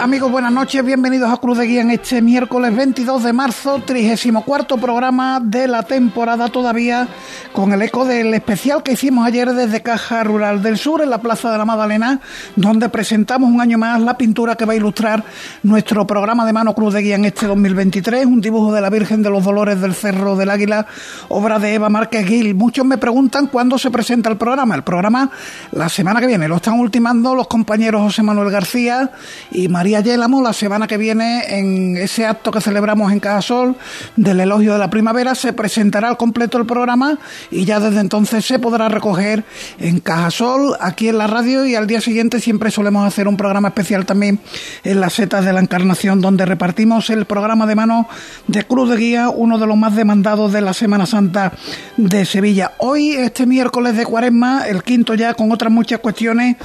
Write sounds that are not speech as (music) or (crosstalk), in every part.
amigos? Buenas noches. Bienvenidos a Cruz de Guía en este miércoles 22 de marzo, 34 programa de la temporada todavía, con el eco del especial que hicimos ayer desde Caja Rural del Sur, en la Plaza de la Magdalena, donde presentamos un año más la pintura que va a ilustrar nuestro programa de mano Cruz de Guía en este 2023, un dibujo de la Virgen de los Dolores del Cerro del Águila, obra de Eva Márquez Gil. Muchos me preguntan cuándo se presenta el programa. El programa la semana que viene. Lo están ultimando los compañeros José Manuel García y María Yélamo la semana que viene en ese acto que celebramos en Cajasol del elogio de la primavera se presentará al completo el programa y ya desde entonces se podrá recoger en Cajasol aquí en la radio y al día siguiente siempre solemos hacer un programa especial también en las setas de la Encarnación donde repartimos el programa de mano de Cruz de Guía, uno de los más demandados de la Semana Santa de Sevilla. Hoy, este miércoles de Cuaresma, el quinto ya con otras muchas cuestiones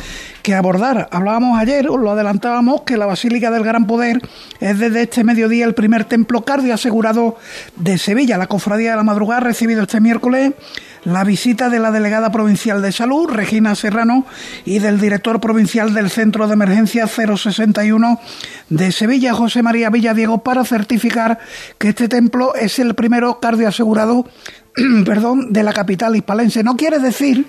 que abordar. Hablábamos ayer, os lo adelantábamos, que la Basílica del Gran Poder es desde este mediodía el primer templo cardio asegurado de Sevilla. La Cofradía de la Madrugada ha recibido este miércoles la visita de la delegada provincial de salud, Regina Serrano, y del director provincial del Centro de Emergencia 061 de Sevilla, José María Villadiego, para certificar que este templo es el primero cardio asegurado (clears throat) perdón, de la capital hispalense. No quiere decir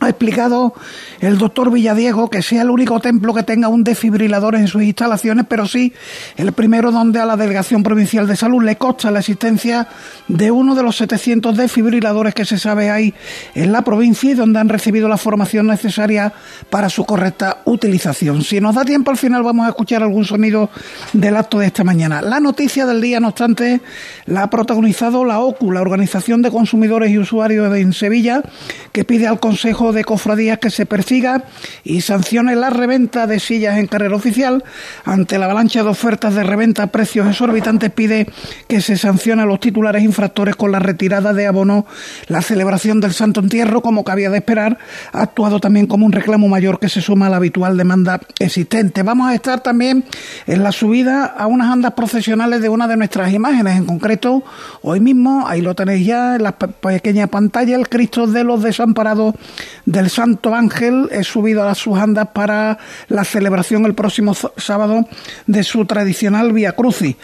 ha explicado el doctor Villadiego que sea el único templo que tenga un desfibrilador en sus instalaciones, pero sí el primero donde a la Delegación Provincial de Salud le consta la existencia de uno de los 700 desfibriladores que se sabe hay en la provincia y donde han recibido la formación necesaria para su correcta utilización. Si nos da tiempo al final vamos a escuchar algún sonido del acto de esta mañana. La noticia del día, no obstante, la ha protagonizado la OCU, la Organización de Consumidores y Usuarios en Sevilla, que pide al Consejo de Cofradías que se persiga y sancione la reventa de sillas en carrera oficial. Ante la avalancha de ofertas de reventa a precios exorbitantes, pide que se sancione a los titulares infractores con la retirada de abono. La celebración del Santo Entierro, como cabía de esperar, ha actuado también como un reclamo mayor que se suma a la habitual demanda existente. Vamos a estar también en la subida a unas andas procesionales de una de nuestras imágenes, en concreto, hoy mismo, ahí lo tenéis ya en la pequeña pantalla, el Cristo de los Desamparados del Santo Ángel es subido a sus andas para la celebración el próximo sábado de su tradicional Via Crucis.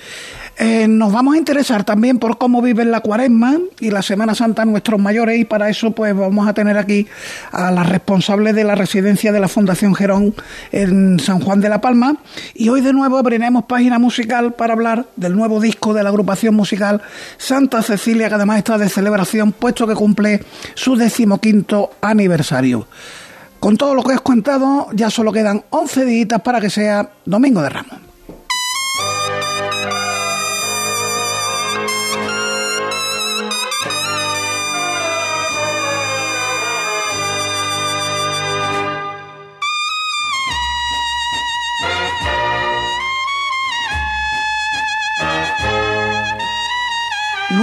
Eh, nos vamos a interesar también por cómo viven la cuaresma y la Semana Santa nuestros mayores y para eso pues vamos a tener aquí a la responsable de la residencia de la Fundación Gerón en San Juan de la Palma y hoy de nuevo abriremos página musical para hablar del nuevo disco de la agrupación musical Santa Cecilia que además está de celebración puesto que cumple su decimoquinto aniversario. Con todo lo que os contado ya solo quedan 11 días para que sea Domingo de Ramos.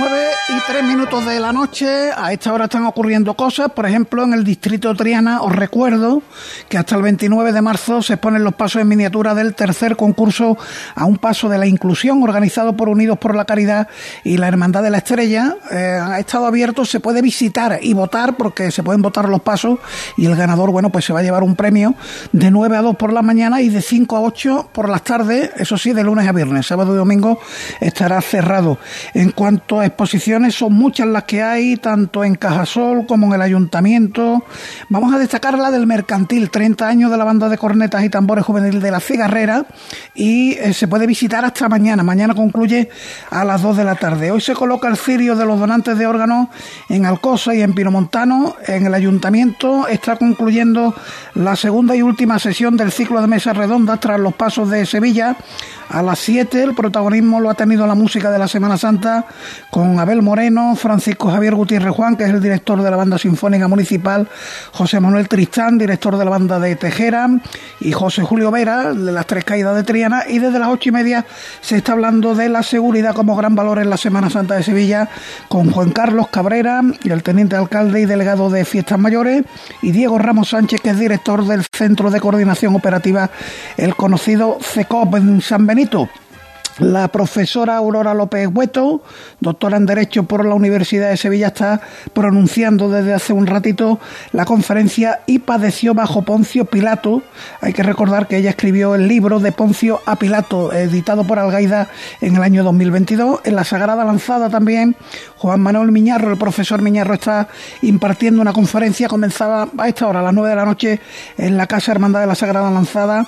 What? Tres minutos de la noche, a esta hora están ocurriendo cosas. Por ejemplo, en el distrito Triana, os recuerdo que hasta el 29 de marzo se exponen los pasos en miniatura del tercer concurso a un paso de la inclusión organizado por Unidos por la Caridad y la Hermandad de la Estrella. Eh, ha estado abierto, se puede visitar y votar porque se pueden votar los pasos y el ganador, bueno, pues se va a llevar un premio de 9 a 2 por la mañana y de 5 a 8 por las tardes, eso sí, de lunes a viernes. Sábado y domingo estará cerrado. En cuanto a exposiciones, son muchas las que hay, tanto en Cajasol como en el ayuntamiento. Vamos a destacar la del Mercantil, 30 años de la banda de cornetas y tambores juvenil de la Cigarrera y eh, se puede visitar hasta mañana. Mañana concluye a las 2 de la tarde. Hoy se coloca el cirio de los donantes de órganos en Alcosa y en Pinomontano. En el ayuntamiento está concluyendo la segunda y última sesión del ciclo de mesas redondas tras los pasos de Sevilla. A las 7 el protagonismo lo ha tenido la música de la Semana Santa con Abel teléfono Francisco Javier Gutiérrez Juan, que es el director de la banda sinfónica municipal, José Manuel Tristán, director de la banda de Tejera, y José Julio Vera, de las Tres Caídas de Triana, y desde las ocho y media se está hablando de la seguridad como gran valor en la Semana Santa de Sevilla, con Juan Carlos Cabrera, el teniente alcalde y delegado de Fiestas Mayores, y Diego Ramos Sánchez, que es director del Centro de Coordinación Operativa, el conocido CECOP en San Benito la profesora Aurora López Hueto, doctora en Derecho por la Universidad de Sevilla, está pronunciando desde hace un ratito la conferencia y padeció bajo Poncio Pilato. Hay que recordar que ella escribió el libro de Poncio a Pilato, editado por Algaida en el año 2022. En la Sagrada Lanzada también, Juan Manuel Miñarro, el profesor Miñarro, está impartiendo una conferencia. Comenzaba a esta hora, a las nueve de la noche, en la Casa Hermandad de la Sagrada Lanzada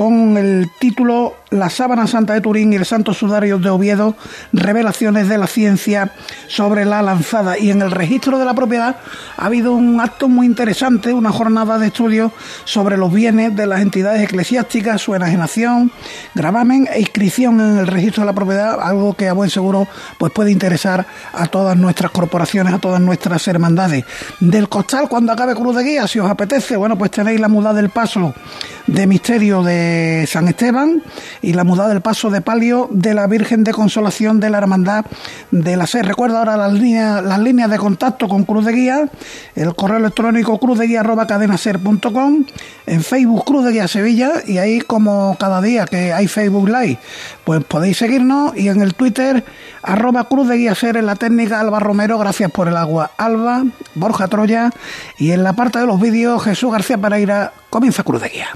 con el título La sábana santa de Turín y el santo sudario de Oviedo, revelaciones de la ciencia sobre la lanzada. Y en el registro de la propiedad ha habido un acto muy interesante, una jornada de estudio sobre los bienes de las entidades eclesiásticas, su enajenación, gravamen e inscripción en el registro de la propiedad, algo que a buen seguro pues puede interesar a todas nuestras corporaciones, a todas nuestras hermandades. Del costal, cuando acabe Cruz de Guía, si os apetece, bueno, pues tenéis la muda del paso de misterio de San Esteban y la mudada del paso de palio de la Virgen de Consolación de la Hermandad de la SER. Recuerda ahora las líneas, las líneas de contacto con Cruz de Guía, el correo electrónico cruzdeguía.cadenaser.com, en Facebook Cruz de Guía Sevilla y ahí como cada día que hay Facebook Live, pues podéis seguirnos y en el Twitter arroba Cruz de Guía Ser en la técnica Alba Romero, gracias por el agua Alba, Borja Troya y en la parte de los vídeos Jesús García Pereira comienza Cruz de Guía.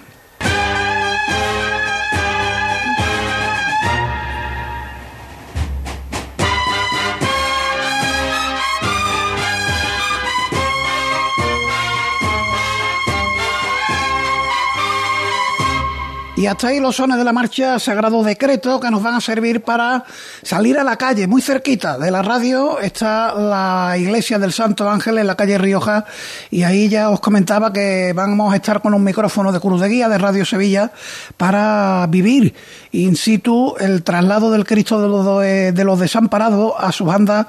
Y hasta ahí los sones de la marcha Sagrado Decreto que nos van a servir para salir a la calle. Muy cerquita de la radio está la iglesia del Santo Ángel en la calle Rioja y ahí ya os comentaba que vamos a estar con un micrófono de Cruz de Guía de Radio Sevilla para vivir in situ el traslado del Cristo de los, de los desamparados a su banda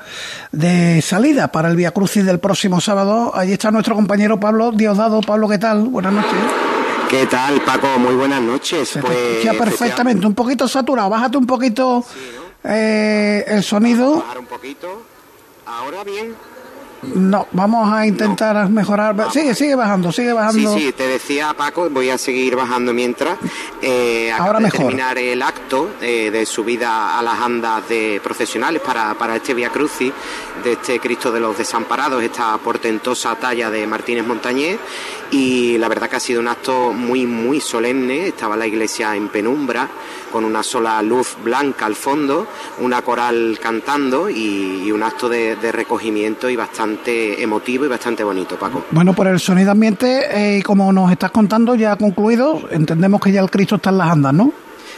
de salida para el Via Crucis del próximo sábado. Allí está nuestro compañero Pablo Diosdado. Pablo, ¿qué tal? Buenas noches. ¿Qué tal, Paco? Muy buenas noches. Se pues, perfectamente, un poquito saturado. Bájate un poquito eh, el sonido. Bajar un poquito. Ahora bien. No, vamos a intentar mejorar. Sigue, sigue bajando, sigue bajando. Sí, sí, te decía Paco, voy a seguir bajando mientras. Eh, Ahora mejor. terminar el acto eh, de subida a las andas de profesionales para, para este Via Crucis de este Cristo de los Desamparados, esta portentosa talla de Martínez Montañés. Y la verdad que ha sido un acto muy, muy solemne. Estaba la iglesia en penumbra, con una sola luz blanca al fondo, una coral cantando y, un acto de, recogimiento y bastante emotivo y bastante bonito, Paco. Bueno, por el sonido ambiente, eh, como nos estás contando, ya concluido. Entendemos que ya el Cristo está en las andas, ¿no?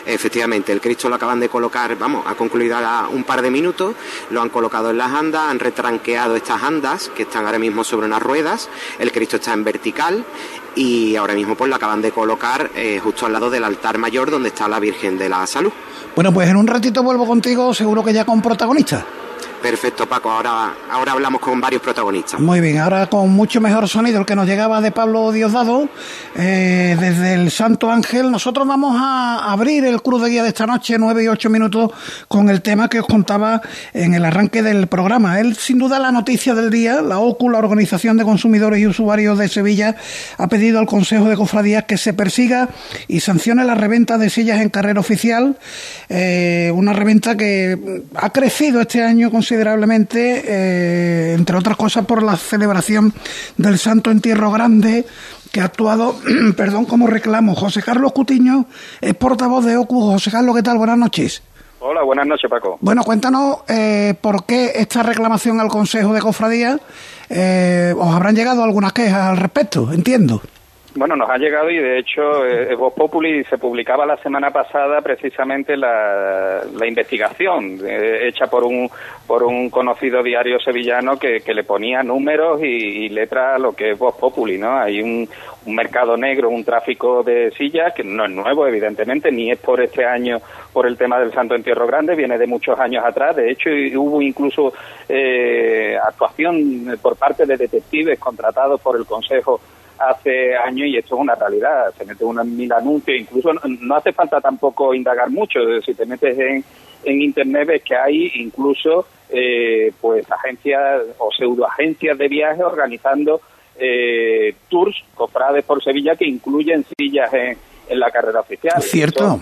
Efectivamente, el Cristo lo acaban de colocar, vamos, ha concluido ahora un par de minutos, lo han colocado en las andas, han retranqueado estas andas que están ahora mismo sobre unas ruedas, el Cristo está en vertical y ahora mismo pues lo acaban de colocar eh, justo al lado del altar mayor donde está la Virgen de la Salud. Bueno, pues en un ratito vuelvo contigo, seguro que ya con protagonistas. Perfecto, Paco. Ahora, ahora hablamos con varios protagonistas. Muy bien, ahora con mucho mejor sonido el que nos llegaba de Pablo Diosdado, eh, desde el Santo Ángel. Nosotros vamos a abrir el Cruz de Guía de esta noche, nueve y ocho minutos, con el tema que os contaba en el arranque del programa. Él, sin duda, la noticia del día, la OCU, la Organización de Consumidores y Usuarios de Sevilla, ha pedido al Consejo de Cofradías que se persiga y sancione la reventa de sillas en carrera oficial. Eh, una reventa que ha crecido este año considerablemente, eh, entre otras cosas por la celebración del Santo Entierro Grande, que ha actuado, (clears throat) perdón, como reclamo. José Carlos Cutiño es portavoz de OCU. José Carlos, ¿qué tal? Buenas noches. Hola, buenas noches, Paco. Bueno, cuéntanos eh, por qué esta reclamación al Consejo de Cofradía. Eh, os habrán llegado algunas quejas al respecto, entiendo. Bueno, nos ha llegado y de hecho eh, Voz Populi se publicaba la semana pasada precisamente la, investigación eh, hecha por un, por un conocido diario sevillano que, le ponía números y, letras a lo que es Voz Populi, ¿no? Hay un, un mercado negro, un tráfico de sillas que no es nuevo, evidentemente, ni es por este año por el tema del Santo Entierro Grande, viene de muchos años atrás. De hecho, hubo incluso eh, actuación por parte de detectives contratados por el Consejo hace años y esto es una realidad. Se mete uno en mil anuncios, incluso no, hace falta tampoco indagar mucho. Si te metes en, en Internet ves que hay incluso eh, pues agencias o pseudoagencias de viaje organizando eh, tours, cofrades por Sevilla que incluyen sillas en, en la carrera oficial. Cierto.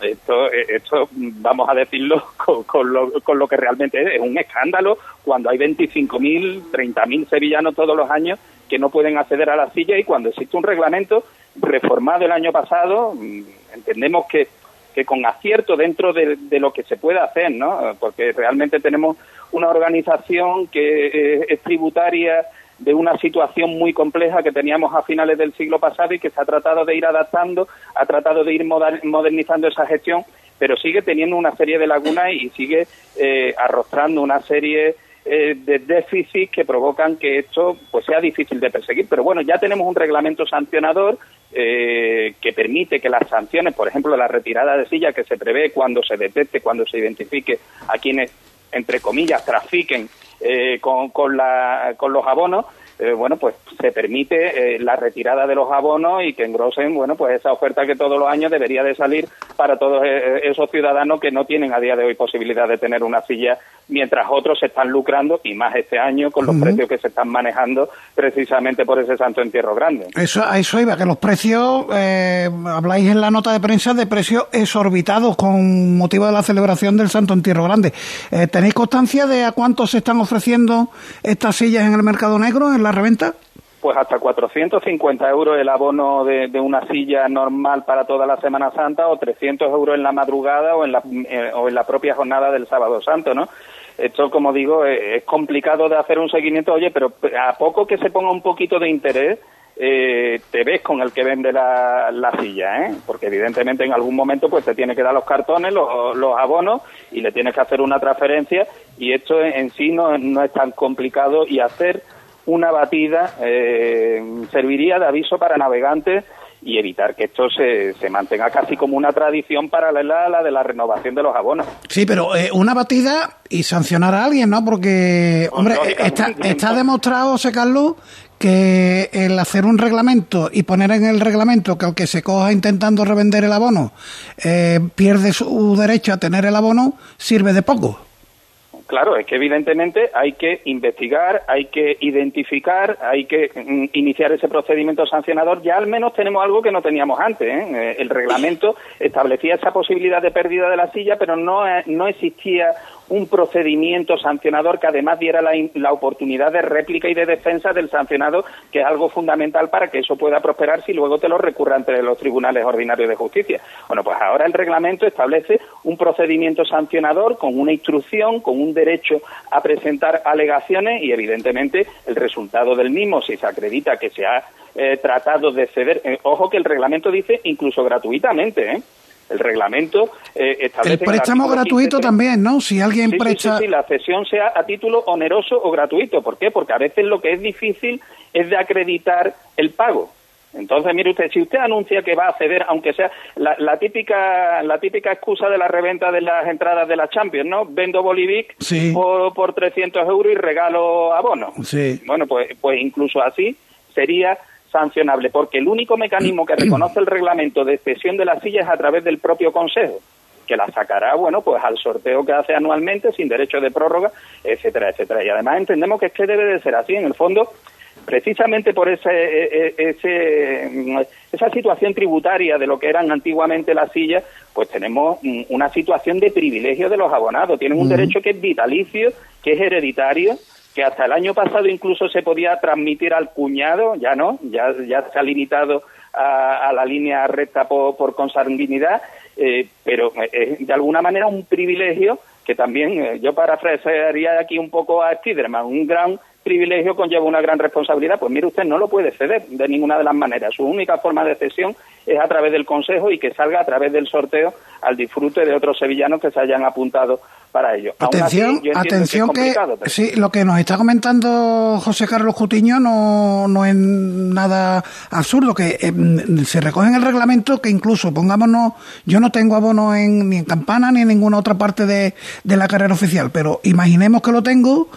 Esto, esto, vamos a decirlo (laughs) con, lo, con lo que realmente es, es un escándalo cuando hay 25.000, 30.000 sevillanos todos los años que no pueden acceder a la silla y cuando existe un reglamento reformado el año pasado, mm, entendemos que, que con acierto dentro de, lo que se puede hacer, ¿no? Porque realmente tenemos una organización que eh, es tributaria de una situación muy compleja que teníamos a finales del siglo pasado y que se ha tratado de ir adaptando, ha tratado de ir modernizando esa gestión, pero sigue teniendo una serie de lagunas y sigue eh, arrostrando una serie eh, de déficit que provocan que esto pues sea difícil de perseguir. Pero bueno, ya tenemos un reglamento sancionador eh, que permite que las sanciones, por ejemplo, la retirada de silla que se prevé cuando se detecte, cuando se identifique a quienes, entre comillas, trafiquen eh, con, con, la, con los abonos, eh, bueno, pues se permite eh, la retirada de los abonos y que engrosen, bueno, pues esa oferta que todos los años debería de salir para todos eh, esos ciudadanos que no tienen a día de hoy posibilidad de tener una silla, mientras otros se están lucrando, y más este año, con los precios que se están manejando precisamente por ese santo entierro grande. Eso, a eso iba, que los precios, habláis en la nota de prensa de precios exorbitados con motivo de la celebración del santo entierro grande. ¿Tenéis constancia de a cuánto se están ofreciendo estas sillas en el mercado negro, en la reventa? Pues hasta 450 euros el abono de, una silla normal para toda la Semana Santa o 300 euros en la madrugada o en la, eh, o en la propia jornada del Sábado Santo, ¿no? Esto, como digo, eh, es, complicado de hacer un seguimiento, oye, pero a poco que se ponga un poquito de interés, eh, te ves con el que vende la, silla, ¿eh? porque evidentemente en algún momento pues te tiene que dar los cartones, los, los abonos y le tienes que hacer una transferencia y esto en, sí no, no es tan complicado y hacer una batida eh, serviría de aviso para navegantes y evitar que esto se, se, mantenga casi como una tradición paralela a la de la renovación de los abonos. Sí, pero eh, una batida y sancionar a alguien, ¿no? Porque, hombre, está, está demostrado, José Carlos, que el hacer un reglamento y poner en el reglamento que al que se coja intentando revender el abono eh, pierde su derecho a tener el abono, sirve de poco. Claro, es que evidentemente hay que investigar, hay que identificar, hay que mm, iniciar ese procedimiento sancionador. Ya al menos tenemos algo que no teníamos antes. ¿eh? Eh, el reglamento establecía esa posibilidad de pérdida de la silla, pero no, eh, no existía un procedimiento sancionador que además diera la, oportunidad de réplica y de defensa del sancionado, que es algo fundamental para que eso pueda prosperar si luego te lo recurra ante los tribunales ordinarios de justicia. Bueno, pues ahora el reglamento establece un procedimiento sancionador con una instrucción, con un derecho a presentar alegaciones y evidentemente el resultado del mismo, si se acredita que se ha eh, tratado de ceder, eh, ojo que el reglamento dice incluso gratuitamente, ¿eh? El reglamento eh, establece... El préstamo gratuito también, ¿no? Si alguien presta... Sí, sí, la cesión sea a título oneroso o gratuito. ¿Por qué? Porque a veces lo que es difícil es de acreditar el pago. Entonces, mire usted, si usted anuncia que va a ceder, aunque sea la, típica la típica excusa de la reventa de las entradas de la Champions, ¿no? Vendo Bolivic por, por 300 euros y regalo abono. Sí. Bueno, pues, pues incluso así sería sancionable, porque el único mecanismo que reconoce el reglamento de cesión de la silla es a través del propio Consejo, que la sacará, bueno, pues al sorteo que hace anualmente, sin derecho de prórroga, etcétera, etcétera. Y además entendemos que es que debe de ser así, en el fondo, precisamente por ese, e, e, ese, esa situación tributaria de lo que eran antiguamente las sillas, pues tenemos una situación de privilegio de los abonados. Tienen un derecho que es vitalicio, que es hereditario, que hasta el año pasado incluso se podía transmitir al cuñado, ya no, ya, ya se ha limitado a, la línea recta por, consanguinidad, eh, pero es de alguna manera un privilegio que también eh, yo parafrasearía aquí un poco a Spiderman, un gran privilegio conlleva una gran responsabilidad. Pues mire usted, no lo puede ceder de ninguna de las maneras. Su única forma de cesión es a través del Consejo y que salga a través del sorteo al disfrute de otros sevillanos que se hayan apuntado para ello. Atención, atención que, sí, lo que nos está comentando José Carlos Cutiño no, no es nada absurdo, que eh, se recoge en el reglamento que incluso, pongámonos, yo no tengo abono en, ni en Campana ni en ninguna otra parte de, de la carrera oficial, pero imaginemos que lo tengo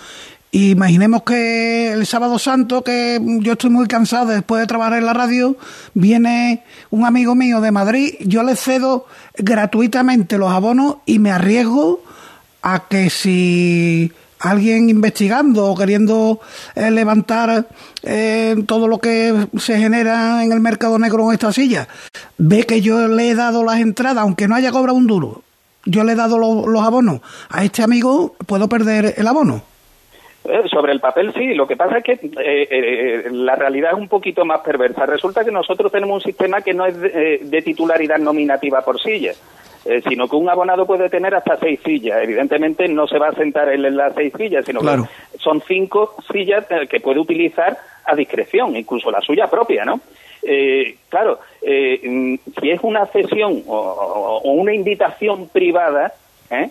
Imaginemos que el sábado santo, que yo estoy muy cansado después de trabajar en la radio, viene un amigo mío de Madrid, yo le cedo gratuitamente los abonos y me arriesgo a que si alguien investigando o queriendo eh, levantar eh, todo lo que se genera en el mercado negro en esta silla, ve que yo le he dado las entradas, aunque no haya cobrado un duro, yo le he dado los abonos a este amigo, puedo perder el abono. Eh, sobre el papel sí, lo que pasa es que eh, eh, la realidad es un poquito más perversa. Resulta que nosotros tenemos un sistema que no es de, titularidad nominativa por silla, sino que un abonado puede tener hasta seis sillas. Evidentemente no se va a sentar en las seis sillas, sino que son cinco sillas que puede utilizar a discreción, incluso la suya propia, ¿no? claro, mm, si es una cesión o una invitación privada, ¿eh?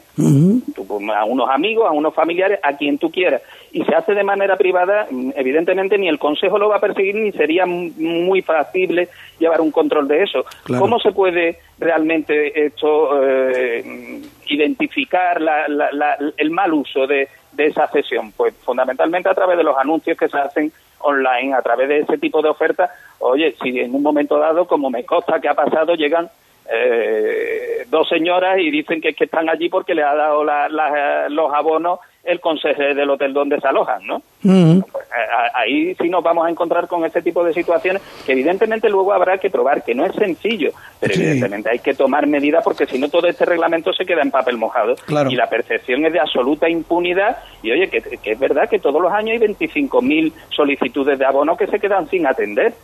a unos amigos, a unos familiares, a quien tú quieras. Y se hace de manera privada, mm, evidentemente ni el Consejo lo va a perseguir ni sería muy factible llevar un control de eso. ¿Cómo se puede realmente esto eh, identificar el mal uso de, de esa cesión? Pues fundamentalmente a través de los anuncios que se hacen online, a través de ese tipo de ofertas. Oye, si en un momento dado, como me consta que ha pasado, llegan eh, dos señoras y dicen que, que están allí porque le ha dado los abonos el consejero del hotel donde se alojan, ¿no? Eh, ahí sí nos vamos a encontrar con este tipo de situaciones que evidentemente luego habrá que probar, que no es sencillo, pero evidentemente hay que tomar medidas porque si no todo este reglamento se queda en papel mojado. Y la percepción es de absoluta impunidad y oye, que, que es verdad que todos los años hay 25.000 solicitudes de abono que se quedan sin atender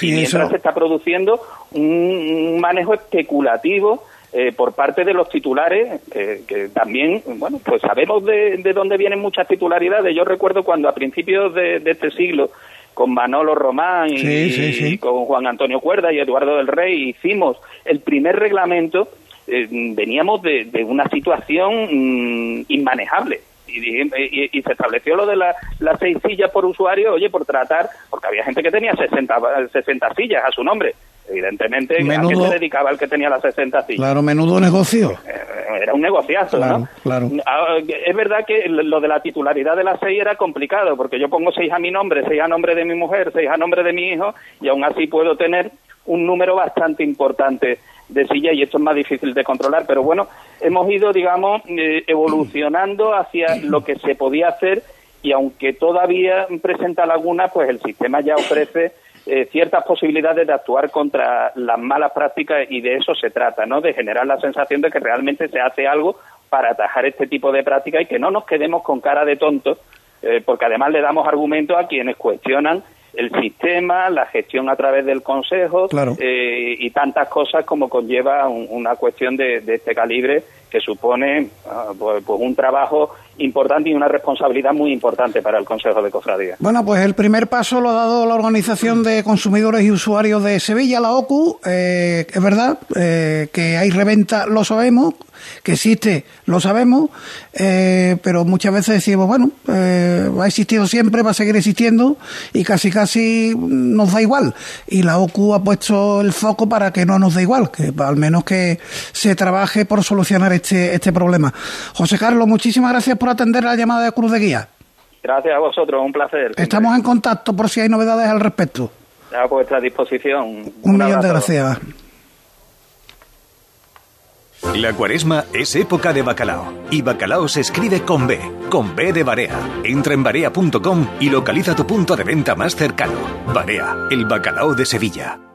y mientras se está produciendo un, manejo especulativo eh, por parte de los titulares, que también, bueno, pues sabemos de, dónde vienen muchas titularidades. Yo recuerdo cuando a principios de, este siglo, con Manolo Román y, con Juan Antonio Cuerda y Eduardo del Rey, hicimos el primer reglamento, eh, veníamos de, una situación mm, inmanejable y, se estableció lo de las seis sillas por usuario, oye, por tratar, porque había gente que tenía 60, 60 sillas a su nombre. Evidentemente, ¿a qué se dedicaba el que tenía las 60 sillas? Claro, menudo negocio. Eh, era un negociazo, ¿no? Claro. Ah, es verdad que lo de la titularidad de las seis era complicado, porque yo pongo seis a mi nombre, seis a nombre de mi mujer, seis a nombre de mi hijo, y aún así puedo tener un número bastante importante de silla y esto es más difícil de controlar, pero bueno, hemos ido, digamos, eh, evolucionando hacia lo que se podía hacer y aunque todavía presenta lagunas, pues el sistema ya ofrece eh, ciertas posibilidades de actuar contra las malas prácticas y de eso se trata, ¿no? De generar la sensación de que realmente se hace algo para atajar este tipo de prácticas y que no nos quedemos con cara de tontos, eh, porque además le damos argumentos a quienes cuestionan el sistema, la gestión a través del Consejo eh, y tantas cosas como conlleva una cuestión de, este calibre que supone ah, pues, pues, un trabajo importante y una responsabilidad muy importante para el Consejo de Cofradía. Bueno, pues el primer paso lo ha dado la Organización de Consumidores y Usuarios de Sevilla, la OCU. Eh, es verdad eh, que hay reventa, lo sabemos, que existe, lo sabemos, eh, pero muchas veces decimos, bueno, eh, ha existido siempre, va a seguir existiendo y casi casi nos da igual. Y la OCU ha puesto el foco para que no nos dé igual, que al menos que se trabaje por solucionar este, este problema. José Carlos, muchísimas gracias por atender la llamada de Cruz de Guía. Gracias a vosotros, un placer. Estamos en contacto por si hay novedades al respecto. A vuestra disposición. Un, millón de gracias. La cuaresma es época de bacalao. Y bacalao se escribe con B, con B de Barea. Entra en barea.com y localiza tu punto de venta más cercano. Barea, el bacalao de Sevilla.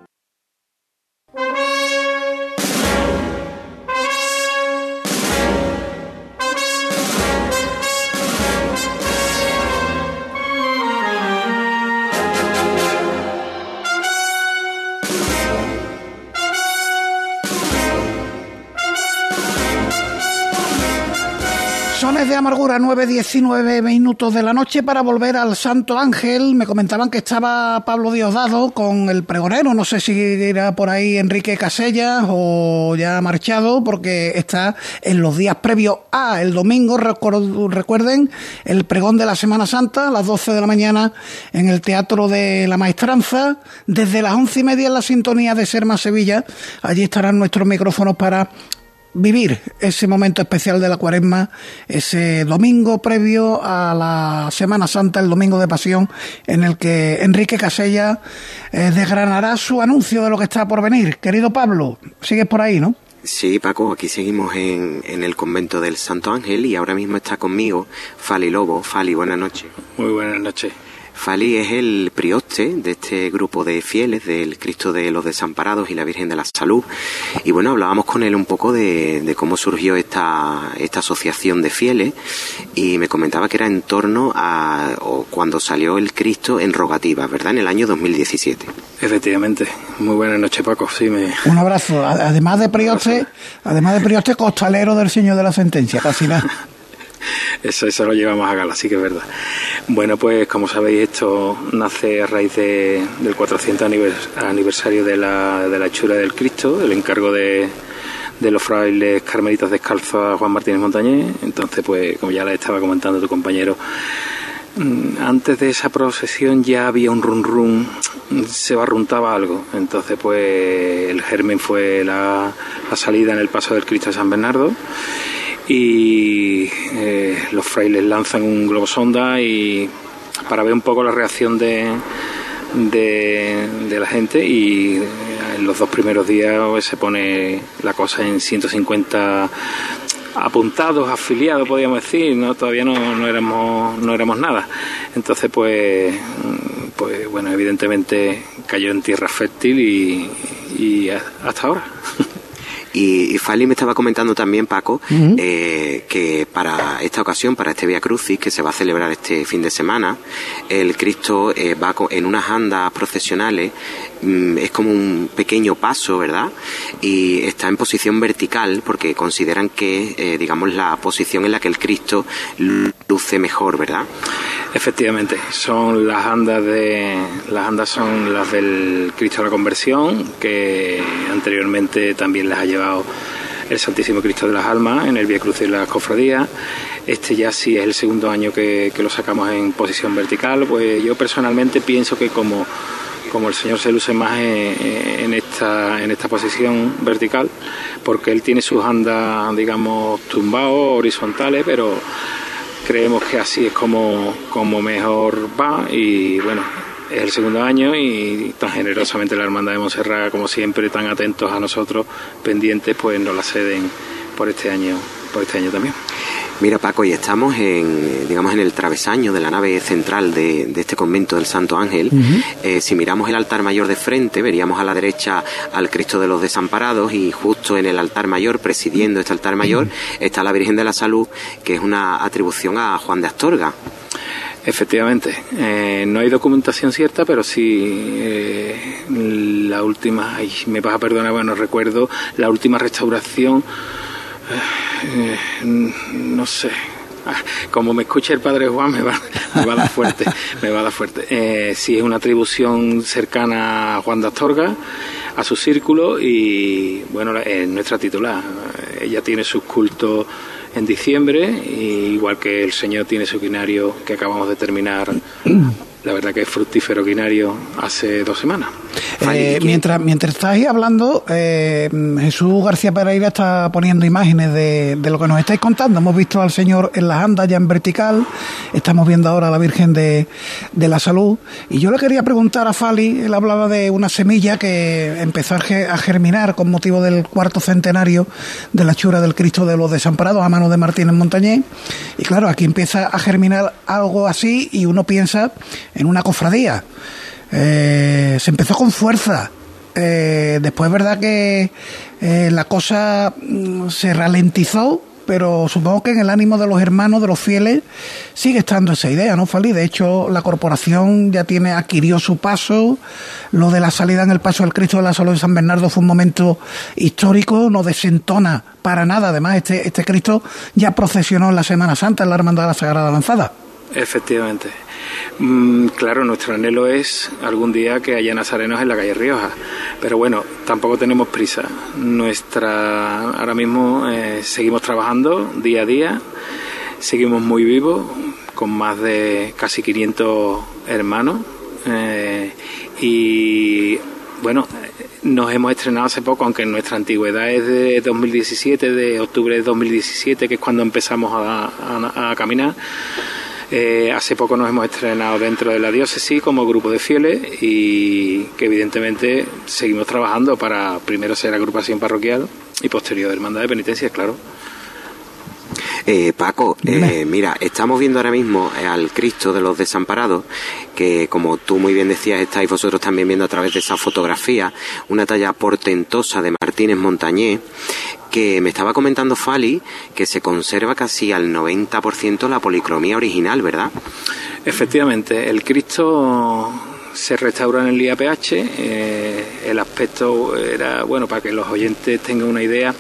De Amargura, 9.19 minutos de la noche para volver al Santo Ángel. Me comentaban que estaba Pablo Diosdado con el pregonero. No sé si irá por ahí Enrique Casellas o ya ha marchado porque está en los días previos a el domingo. Recuerden el pregón de la Semana Santa a las 12 de la mañana en el Teatro de la Maestranza. Desde las once y media en la sintonía de Serma Sevilla. Allí estarán nuestros micrófonos para vivir ese momento especial de la cuaresma, ese domingo previo a la Semana Santa, el domingo de Pasión, en el que Enrique Casella eh, desgranará su anuncio de lo que está por venir. Querido Pablo, sigues por ahí, ¿no? Sí, Paco, aquí seguimos en, en el convento del Santo Ángel y ahora mismo está conmigo Fali Lobo. Fali, buenas noches. Muy buenas noches. Fali es el prioste de este grupo de fieles del Cristo de los Desamparados y la Virgen de la Salud. Y bueno, hablábamos con él un poco de, cómo surgió esta, esta asociación de fieles y me comentaba que era en torno a cuando salió el Cristo en rogativa, ¿verdad? En el año 2017. Efectivamente. Muy buenas noches, Paco. Sí, me... Un abrazo. Además de prioste, además de prioste costalero del Señor de la Sentencia, casi nada. (laughs) (laughs) Eso, eso lo llevamos a gala, sí que es verdad. Bueno, pues como sabéis, esto nace a raíz del 400 aniversario de la, de la hechura del Cristo, el encargo de, de los frailes carmelitas descalzos a Juan Martínez Montañés. Entonces, pues como ya le estaba comentando tu compañero, mm, antes de esa procesión ya había un run run, se barruntaba algo. Entonces, pues el germen fue la, la salida en el paso del Cristo de San Bernardo y eh, los frailes lanzan un globo sonda y para ver un poco la reacción de, de, la gente y en los dos primeros días pues, se pone la cosa en 150 apuntados, afiliados, podríamos decir, no todavía no, no éramos no éramos nada. Entonces, pues pues bueno, evidentemente cayó en tierra fértil y hasta ahora. Y, Fali me estaba comentando también, Paco, eh, que para esta ocasión, para este Via Crucis, que se va a celebrar este fin de semana, el Cristo eh, va en unas andas procesionales, es como un pequeño paso, ¿verdad? Y está en posición vertical, porque consideran que, eh, digamos, la posición en la que el Cristo luce mejor, ¿verdad? Efectivamente, son las andas de las andas son las del Cristo de la Conversión, que anteriormente también las ha llevado el Santísimo Cristo de las Almas en el Vía Cruz de las Cofradías. Este ya sí es el segundo año que, lo sacamos en posición vertical. Pues yo personalmente pienso que como, como el Señor se luce más en, esta, en esta posición vertical, porque Él tiene sus andas, digamos, tumbados, horizontales, pero creemos que así es como, como mejor va. Y bueno, es el segundo año y tan generosamente la Hermandad de Monserrat, como siempre, tan atentos a nosotros, pendientes, pues nos la ceden por este año, por este año también. Mira Paco, y estamos en, digamos, en el travesaño de la nave central de, este convento del Santo Ángel. Eh, si miramos el altar mayor de frente, veríamos a la derecha al Cristo de los Desamparados y justo en el altar mayor, presidiendo este altar mayor, está la Virgen de la Salud, que es una atribución a Juan de Astorga. Efectivamente, eh, no hay documentación cierta, pero sí eh, la última, ay, me vas a perdonar, bueno, recuerdo la última restauración, eh, no sé, ah, como me escucha el padre Juan me va, me va a dar fuerte, me va a dar fuerte. sí es una atribución cercana a Juan de Astorga, a su círculo y bueno, es nuestra titular. Ella tiene sus cultos en diciembre, igual que el Señor tiene su quinario que acabamos de terminar la verdad que es fructífero quinario hace dos semanas. Eh, mientras, mientras estáis hablando, eh, Jesús García Pereira está poniendo imágenes de, de, lo que nos estáis contando. Hemos visto al Señor en las andas ya en vertical, estamos viendo ahora a la Virgen de, de la Salud. Y yo le quería preguntar a Fali, él hablaba de una semilla que empezó a germinar con motivo del cuarto centenario de la chura del Cristo de los Desamparados a mano de Martínez Montañés. Y claro, aquí empieza a germinar algo así y uno piensa en una cofradía. Eh, se empezó con fuerza. Eh, después, verdad que eh, la cosa mm, se ralentizó pero supongo que en el ánimo de los hermanos, de los fieles, sigue estando esa idea, ¿no, Fali? De hecho, la corporación ya tiene, adquirió su paso, lo de la salida en el paso del Cristo de la Salud de San Bernardo fue un momento histórico, no desentona para nada, además este, este Cristo ya procesionó en la Semana Santa en la Hermandad de la Sagrada Lanzada. Efectivamente. Mm, claro, nuestro anhelo es algún día que haya nazarenos en la calle Rioja, pero bueno, tampoco tenemos prisa. Nuestra, ahora mismo eh, seguimos trabajando día a día, seguimos muy vivos, con más de casi 500 hermanos eh, y bueno, nos hemos estrenado hace poco, aunque nuestra antigüedad es de 2017, de octubre de 2017, que es cuando empezamos a caminar eh, hace poco nos hemos estrenado dentro de la diócesis como grupo de fieles y que evidentemente seguimos trabajando para primero ser agrupación parroquial y posterior hermandad de penitencia, claro. Eh, Paco, eh, mira, estamos viendo ahora mismo al Cristo de los Desamparados, que como tú muy bien decías, estáis vosotros también viendo a través de esa fotografía, una talla portentosa de Martínez Montañé, que me estaba comentando Fali que se conserva casi al 90% la policromía original, ¿verdad? Efectivamente, el Cristo se restaura en el IAPH, eh, el aspecto era, bueno, para que los oyentes tengan una idea,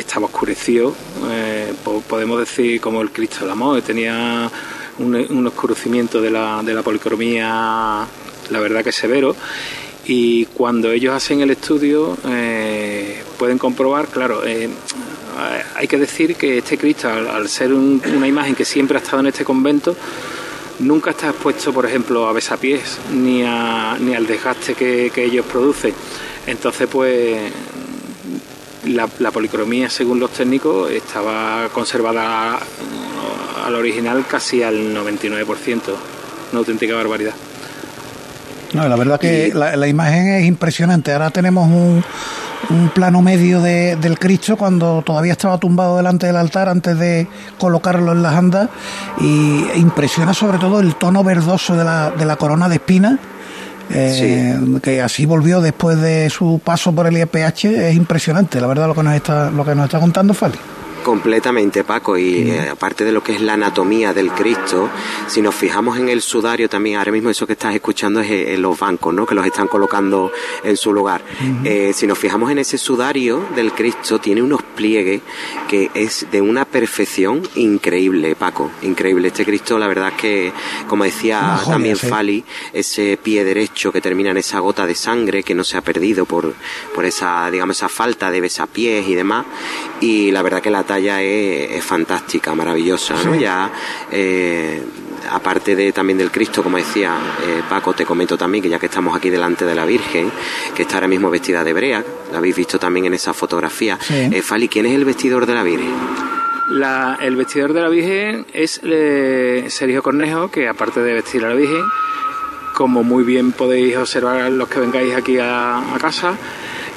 estaba oscurecido, eh, podemos decir como el Cristo del Amor, tenía un, oscurecimiento de la, de la policromía, la verdad que severo, y cuando ellos hacen el estudio eh, pueden comprobar, claro, eh, hay que decir que este Cristo, al, ser una imagen que siempre ha estado en este convento, nunca está expuesto, por ejemplo, a besapiés ni, ni al desgaste que, ellos producen. Entonces, pues la, policromía, según los técnicos, estaba conservada al original casi al 99%. Una auténtica barbaridad. No, la verdad que la, imagen es impresionante. Ahora tenemos un, un plano medio de, del Cristo cuando todavía estaba tumbado delante del altar antes de colocarlo en las andas y impresiona sobre todo el tono verdoso de la, de la corona de espinas. Eh, que así volvió después de su paso por el IPH es impresionante la verdad lo que nos está lo que nos está contando Fali Completamente, Paco, y eh, aparte de lo que es la anatomía del Cristo, si nos fijamos en el sudario también, ahora mismo eso que estás escuchando es en eh, los bancos, ¿no? Que los están colocando en su lugar. Eh, si nos fijamos en ese sudario del Cristo, tiene unos pliegues que es de una perfección increíble, Paco, increíble. Este Cristo, la verdad es que, como decía también Fali, ese pie derecho que termina en esa gota de sangre que no se ha perdido por, por esa, digamos, esa falta de besapiés y demás, y la verdad que la ya es, fantástica, maravillosa, ¿no? Ya, eh, aparte de también del Cristo, como decía eh, Paco, te comento también que ya que estamos aquí delante de la Virgen, que está ahora mismo vestida de brea, la habéis visto también en esa fotografía. Eh, Fali, ¿quién es el vestidor de la Virgen? el vestidor de la Virgen es Sergio Cornejo, que aparte de vestir a la Virgen, como muy bien podéis observar los que vengáis aquí a casa,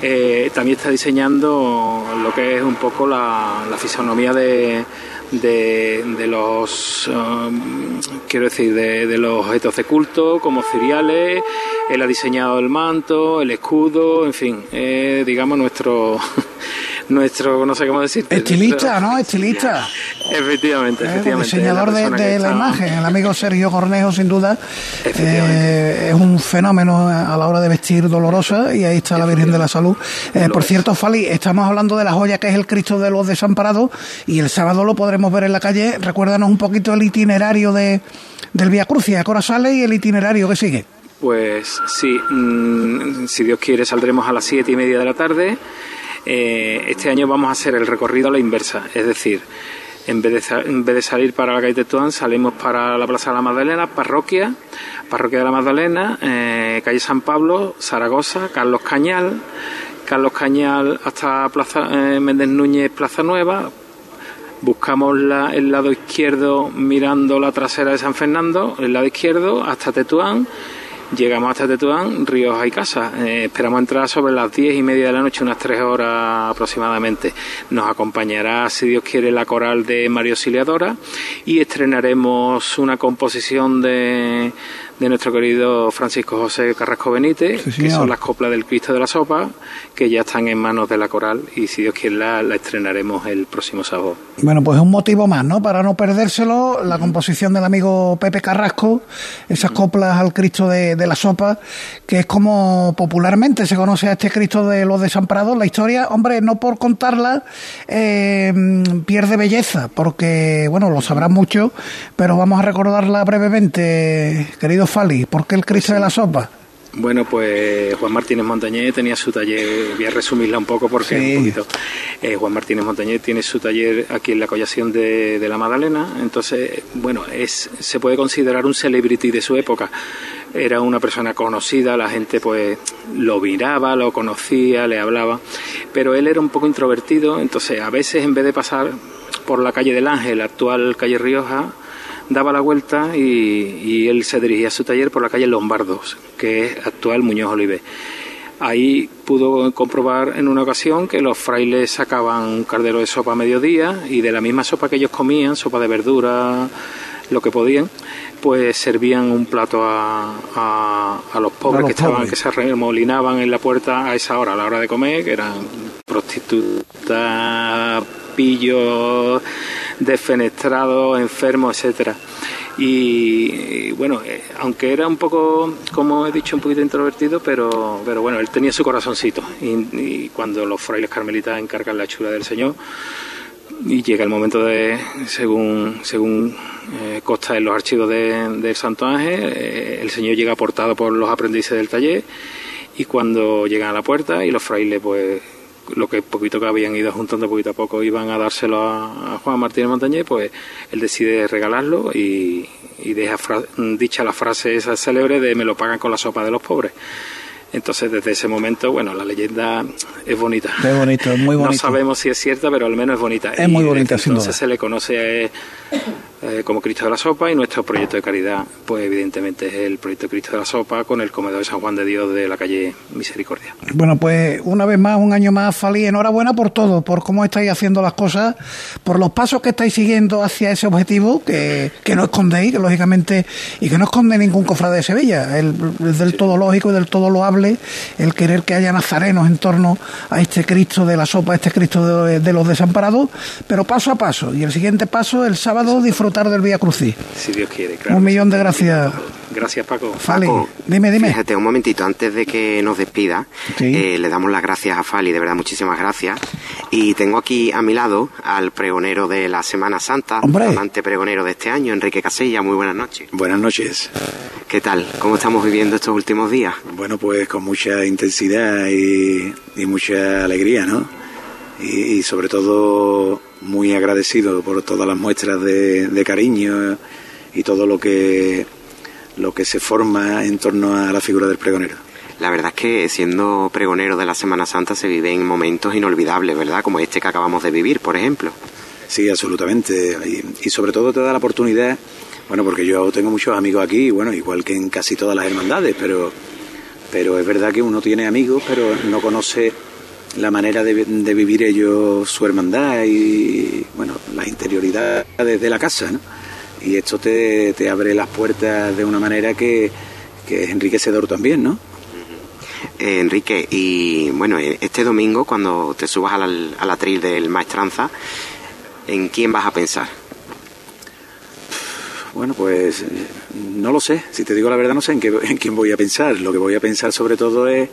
eh, también está diseñando lo que es un poco la, fisonomía de, de, los um, quiero decir de, los objetos de culto como cereales. Él ha diseñado el manto el escudo en fin digamos nuestro (laughs) nuestro, no sé cómo decir. Estilista, ¿no? Estilista. (laughs) Efectivamente, eh, efectivamente. diseñador de, la, imagen, el amigo Sergio Cornejo, sin duda, eh, es un fenómeno a la hora de vestir dolorosa y ahí está la Virgen de la Salud. Eh, por cierto, Fali, estamos hablando de la joya que es el Cristo de los Desamparados y el sábado lo podremos ver en la calle. Recuérdanos un poquito el itinerario de, del Vía Crucia, sale y el itinerario que sigue. Pues sí, mm, si Dios quiere saldremos a las siete y media de la tarde. Eh, este año vamos a hacer el recorrido a la inversa, es decir, en vez de, en vez de salir para la calle de Tuán, salimos para la Plaza de la Magdalena, parroquia, parroquia de la Magdalena, eh, calle San Pablo, Zaragoza, Carlos Cañal, Carlos Cañal hasta Plaza eh, Méndez Núñez, Plaza Nueva, buscamos el lado izquierdo mirando la trasera de San Fernando, el lado izquierdo hasta Tetuán Llegamos hasta Tetuán, Ríos y Casa. Eh, esperamos entrar sobre las diez y media de la noche, unas tres horas aproximadamente. Nos acompañará, si Dios quiere, la coral de Mario Auxiliadora y estrenaremos una composición de, de nuestro querido Francisco José Carrasco Benítez, que son las coplas del Cristo de la Sopa, que ya están en manos de la coral y si Dios quiere la, estrenaremos el próximo sábado. Bueno, pues un motivo más, ¿no? Para no perdérselo, la composición del amigo Pepe Carrasco, esas coplas al Cristo de, la Sopa, que es como popularmente se conoce a este Cristo de los desamparados. La historia, hombre, no por contarla, eh, pierde belleza, porque, bueno, lo sabrán mucho, pero vamos a recordarla brevemente, querido Fali, ¿por qué el Cristo de la Sopa? Bueno, pues Juan Martínez Montañé tenía su taller, voy a resumirla un poco porque un poquito. Eh, Juan Martínez Montañé tiene su taller aquí en la collación de, la Magdalena, entonces, bueno, es, se puede considerar un celebrity de su época. Era una persona conocida, la gente pues lo miraba, lo conocía, le hablaba, pero él era un poco introvertido, entonces a veces en vez de pasar por la calle del Ángel, actual calle Rioja, daba la vuelta y, él se dirigía a su taller por la calle Lombardos, que es actual Muñoz Olive. Ahí pudo comprobar en una ocasión que los frailes sacaban un cardero de sopa a mediodía y de la misma sopa que ellos comían, sopa de verdura, lo que podían, pues servían un plato a, los pobres que estaban, que se remolinaban en la puerta a esa hora, a la hora de comer, que eran prostitutas, pillos, desfenestrado, enfermo, etcétera. Y, bueno, eh, aunque era un poco, como he dicho, un poquito introvertido, pero, pero bueno, él tenía su corazoncito. Y, cuando los frailes carmelitas encargan la chula del Señor, y llega el momento de, según, según eh, consta en los archivos del de Santo Ángel, eh, el Señor llega aportado por los aprendices del taller, y cuando llegan a la puerta y los frailes pues lo que poquito que habían ido juntando poquito a poco iban a dárselo a, Juan Martínez Montañé, pues él decide regalarlo y, deja dicha la frase esa célebre de me lo pagan con la sopa de los pobres. Entonces, desde ese momento, bueno, la leyenda es bonita. Es bonito, es muy bonito. No sabemos si es cierta, pero al menos es bonita. Es muy bonita, sin Entonces se le conoce eh, como Cristo de la Sopa y nuestro proyecto de caridad, pues evidentemente es el proyecto Cristo de la Sopa con el comedor de San Juan de Dios de la calle Misericordia. Bueno, pues una vez más, un año más, Fali, enhorabuena por todo, por cómo estáis haciendo las cosas, por los pasos que estáis siguiendo hacia ese objetivo que, que no escondéis, que lógicamente, y que no esconde ningún cofrade de Sevilla. El, del todo lógico y del todo loable el querer que haya nazarenos en torno a este Cristo de la Sopa, este Cristo de, de los desamparados, pero paso a paso. Y el siguiente paso, el sábado, disfrutar tarde del Vía Crucis. Si Dios quiere, claro. Un millón de gracias. Gracias, Paco. Fali, dime, dime. Fíjate, un momentito, antes de que nos despida, eh, le damos las gracias a Fali, de verdad, muchísimas gracias. Y tengo aquí a mi lado al pregonero de la Semana Santa, Hombre. amante pregonero de este año, Enrique Casella. Muy buenas noches. Buenas noches. ¿Qué tal? ¿Cómo estamos viviendo estos últimos días? Bueno, pues con mucha intensidad y, mucha alegría, ¿no? Y sobre todo muy agradecido por todas las muestras de, cariño y todo lo que, lo que se forma en torno a la figura del pregonero. La verdad es que siendo pregonero de la Semana Santa se vive en momentos inolvidables, ¿verdad? Como este que acabamos de vivir, por ejemplo. Sí, absolutamente. Y, sobre todo te da la oportunidad, bueno, porque yo tengo muchos amigos aquí, bueno, igual que en casi todas las hermandades, pero, pero es verdad que uno tiene amigos, pero no conoce la manera de, vivir ellos su hermandad y, bueno, la interioridad desde la casa, ¿no? Y esto te, te abre las puertas de una manera que, que es enriquecedor también, ¿no? Eh, Enrique, y bueno, eh, este domingo cuando te subas al, al atril del Maestranza, ¿en quién vas a pensar? Bueno, pues no lo sé. Si te digo la verdad, no sé en, qué, en quién voy a pensar. Lo que voy a pensar sobre todo es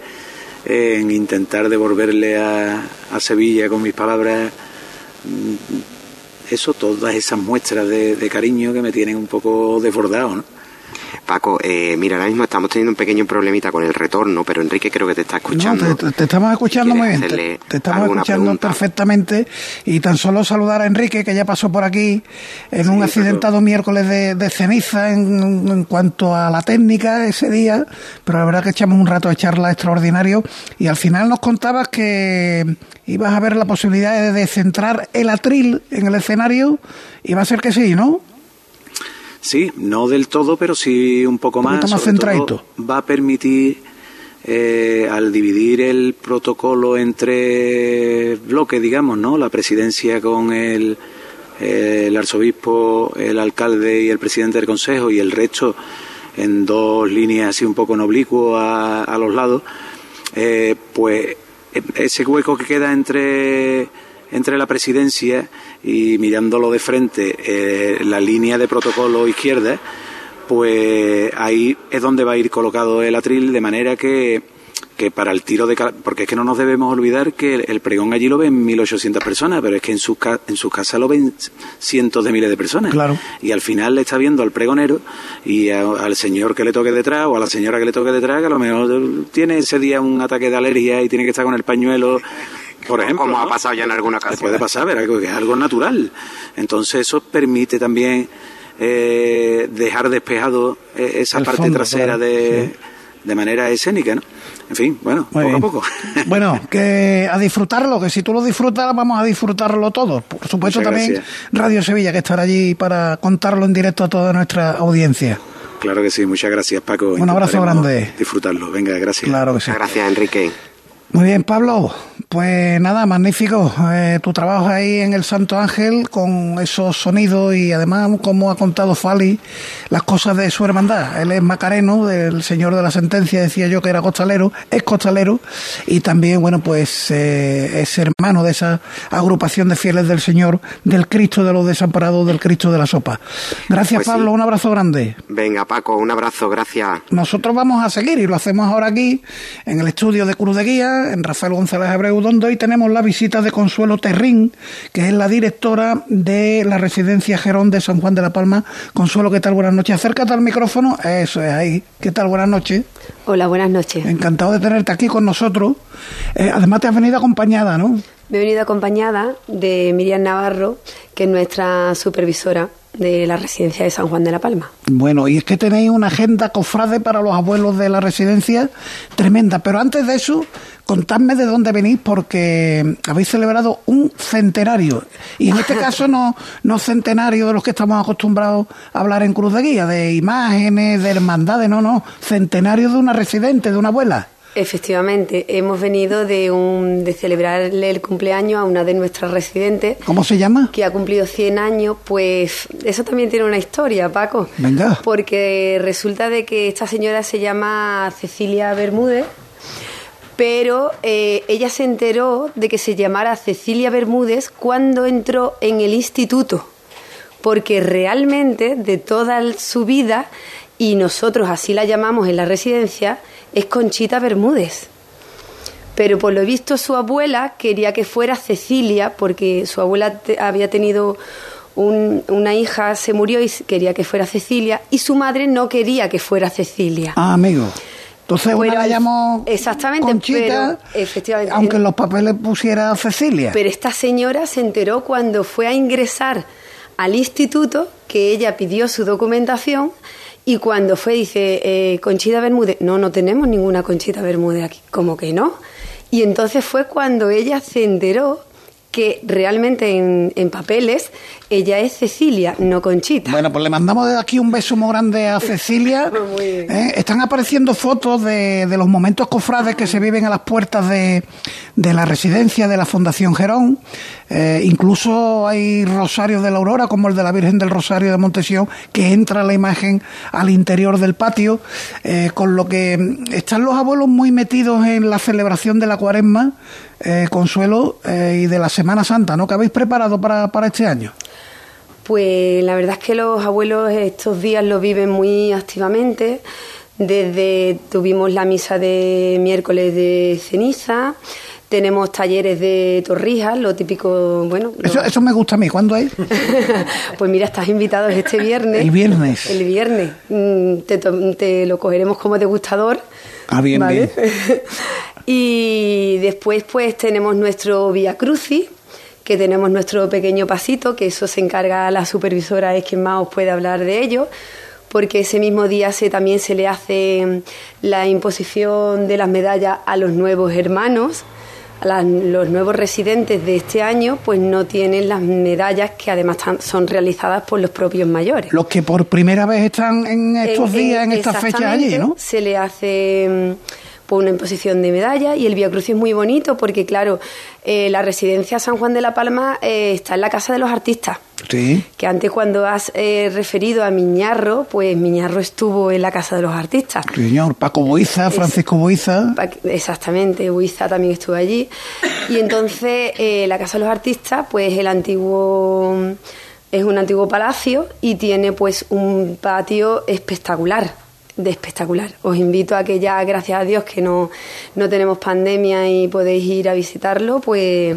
en intentar devolverle a, a Sevilla con mis palabras mm, eso, todas esas muestras de, de, cariño que me tienen un poco desbordado, ¿no? Paco, eh, mira, ahora mismo estamos teniendo un pequeño problemita con el retorno, pero Enrique creo que te está escuchando. te, estamos escuchando muy bien. Te, estamos escuchando perfectamente. Y tan solo saludar a Enrique, que ya pasó por aquí en un accidentado miércoles de, ceniza en, cuanto a la técnica ese día, pero la verdad que echamos un rato de charla extraordinario. Y al final nos contabas que ibas a ver la posibilidad de centrar el atril en el escenario, y va a ser que sí, ¿no? Sí, no del todo, pero sí un poco más. Un más centradito. Va a permitir, eh, al dividir el protocolo entre bloques, digamos, ¿no? La presidencia con el, el arzobispo, el alcalde y el presidente del consejo y el resto en dos líneas así un poco en oblicuo a, a los lados, eh, pues ese hueco que queda entre entre la presidencia y mirándolo de frente eh, la línea de protocolo izquierda, pues ahí es donde va a ir colocado el atril de manera que, que para el tiro de... Porque es que no nos debemos olvidar que el, pregón allí lo ven 1.800 personas, pero es que en sus en sus casas lo ven cientos de miles de personas. Claro. Y al final le está viendo al pregonero y al señor que le toque detrás o a la señora que le toque detrás, que a lo mejor tiene ese día un ataque de alergia y tiene que estar con el pañuelo por ejemplo. Como ha pasado ya en alguna ocasión. Puede pasar, pero es algo natural. Entonces eso permite también eh, dejar despejado eh, esa parte trasera de, de manera escénica, ¿no? En fin, bueno, poco a poco. (laughs) Bueno, que a disfrutarlo, que si tú lo disfrutas, vamos a disfrutarlo todos. Por supuesto, también Radio Sevilla, que estará allí para contarlo en directo a toda nuestra audiencia. Claro que sí, muchas gracias, Paco. Un abrazo grande. Disfrutarlo, venga, gracias. Claro que sí. Gracias, Enrique. Muy bien, Pablo. Pues nada, magnífico. Eh, tu trabajo ahí en el Santo Ángel con esos sonidos y además, como ha contado Fali, las cosas de su hermandad. Él es macareno, del señor de la sentencia, decía yo que era costalero, es costalero y también, bueno, pues eh, es hermano de esa agrupación de fieles del Señor, del Cristo de los desamparados, del Cristo de la Sopa. Gracias, pues Pablo. Un abrazo grande. Venga, Paco, un abrazo. Gracias. Nosotros vamos a seguir y lo hacemos ahora aquí, en el estudio de Cruz de Guía, en Rafael González Abreu donde hoy tenemos la visita de Consuelo Terrín, que es la directora de la residencia Gerón de San Juan de la Palma. Consuelo, ¿qué tal? Buenas noches. Acércate al micrófono. Eso es ahí. ¿Qué tal? Buenas noches. Hola, buenas noches. Encantado de tenerte aquí con nosotros. Eh, además, te has venido acompañada, ¿no? Me he venido acompañada de Miriam Navarro, que es nuestra supervisora de la residencia de San Juan de la Palma. Bueno, y es que tenéis una agenda cofrade para los abuelos de la residencia tremenda, pero antes de eso, contadme de dónde venís porque habéis celebrado un centenario, y en este (laughs) caso no, no centenario de los que estamos acostumbrados a hablar en Cruz de Guía, de imágenes, de hermandades, no, no, centenario de una residente, de una abuela. Efectivamente, hemos venido de, un, de celebrarle el cumpleaños a una de nuestras residentes. ¿Cómo se llama? Que ha cumplido 100 años, pues eso también tiene una historia, Paco. Venga. Porque resulta de que esta señora se llama Cecilia Bermúdez, pero eh, ella se enteró de que se llamara Cecilia Bermúdez cuando entró en el instituto, porque realmente de toda su vida, y nosotros así la llamamos en la residencia, es Conchita Bermúdez. Pero por lo visto su abuela quería que fuera Cecilia, porque su abuela había tenido una hija, se murió y quería que fuera Cecilia, y su madre no quería que fuera Cecilia. Ah, amigo. Entonces bueno, la llamó exactamente, Conchita, efectivamente, aunque en los papeles pusiera Cecilia. Pero esta señora se enteró cuando fue a ingresar al instituto que ella pidió su documentación y cuando fue, dice, eh, Conchita Bermúdez, no, no tenemos ninguna Conchita Bermúdez aquí, como que no. Y entonces fue cuando ella se enteró que realmente en, en, papeles ella es Cecilia, no Conchita. Bueno, pues le mandamos de aquí un beso muy grande a Cecilia. (laughs) ¿Eh? Están apareciendo fotos de, de, los momentos cofrades que se viven a las puertas de, de la residencia de la Fundación Gerón. Eh, incluso hay rosarios de la Aurora, como el de la Virgen del Rosario de Montesión, que entra la imagen al interior del patio, eh, con lo que están los abuelos muy metidos en la celebración de la cuaresma, eh, Consuelo, y de la Semana Santa, ¿no? ¿Qué habéis preparado para, para este año? Pues la verdad es que los abuelos estos días lo viven muy activamente. Desde tuvimos la misa de miércoles de ceniza, tenemos talleres de torrijas, lo típico, bueno... Eso, eso me gusta a mí, ¿cuándo hay? (laughs) pues mira, estás invitado este viernes. El viernes. El viernes. Mm, te, te lo cogeremos como degustador. Ah, bien, ¿vale? bien. (laughs) y después pues tenemos nuestro Via Crucis, que tenemos nuestro pequeño pasito, que eso se encarga la supervisora, es quien más os puede hablar de ello porque ese mismo día se, también se le hace la imposición de las medallas a los nuevos hermanos los nuevos residentes de este año pues no tienen las medallas que además son realizadas por los propios mayores. Los que por primera vez están en estos días, en estas fechas allí, ¿no? Se le hace por una imposición de medalla y el Via Crucis es muy bonito porque, claro, eh, la residencia San Juan de la Palma eh, está en la Casa de los Artistas. Sí. Que antes cuando has eh, referido a Miñarro, pues Miñarro estuvo en la Casa de los Artistas. Señor, Paco Boiza, Francisco Boiza. Exactamente, Boiza también estuvo allí. Y entonces la Casa de los Artistas, pues el antiguo es un antiguo palacio y tiene pues un patio espectacular de espectacular. Os invito a que ya, gracias a Dios, que no, no tenemos pandemia y podéis ir a visitarlo, pues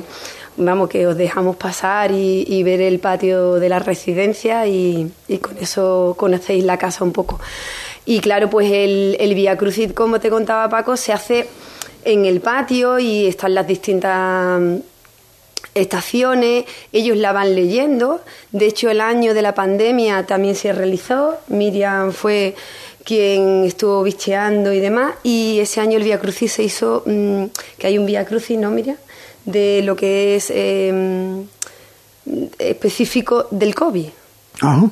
vamos, que os dejamos pasar y, ver el patio de la residencia y, con eso conocéis la casa un poco. Y claro, pues el, el Via Crucis, como te contaba Paco, se hace en el patio y están las distintas estaciones, ellos la van leyendo. De hecho, el año de la pandemia también se realizó. Miriam fue quien estuvo bicheando y demás. Y ese año el Via Crucis se hizo, mm, que hay un Via Crucis, ¿no, Miriam? De lo que es em, específico del COVID.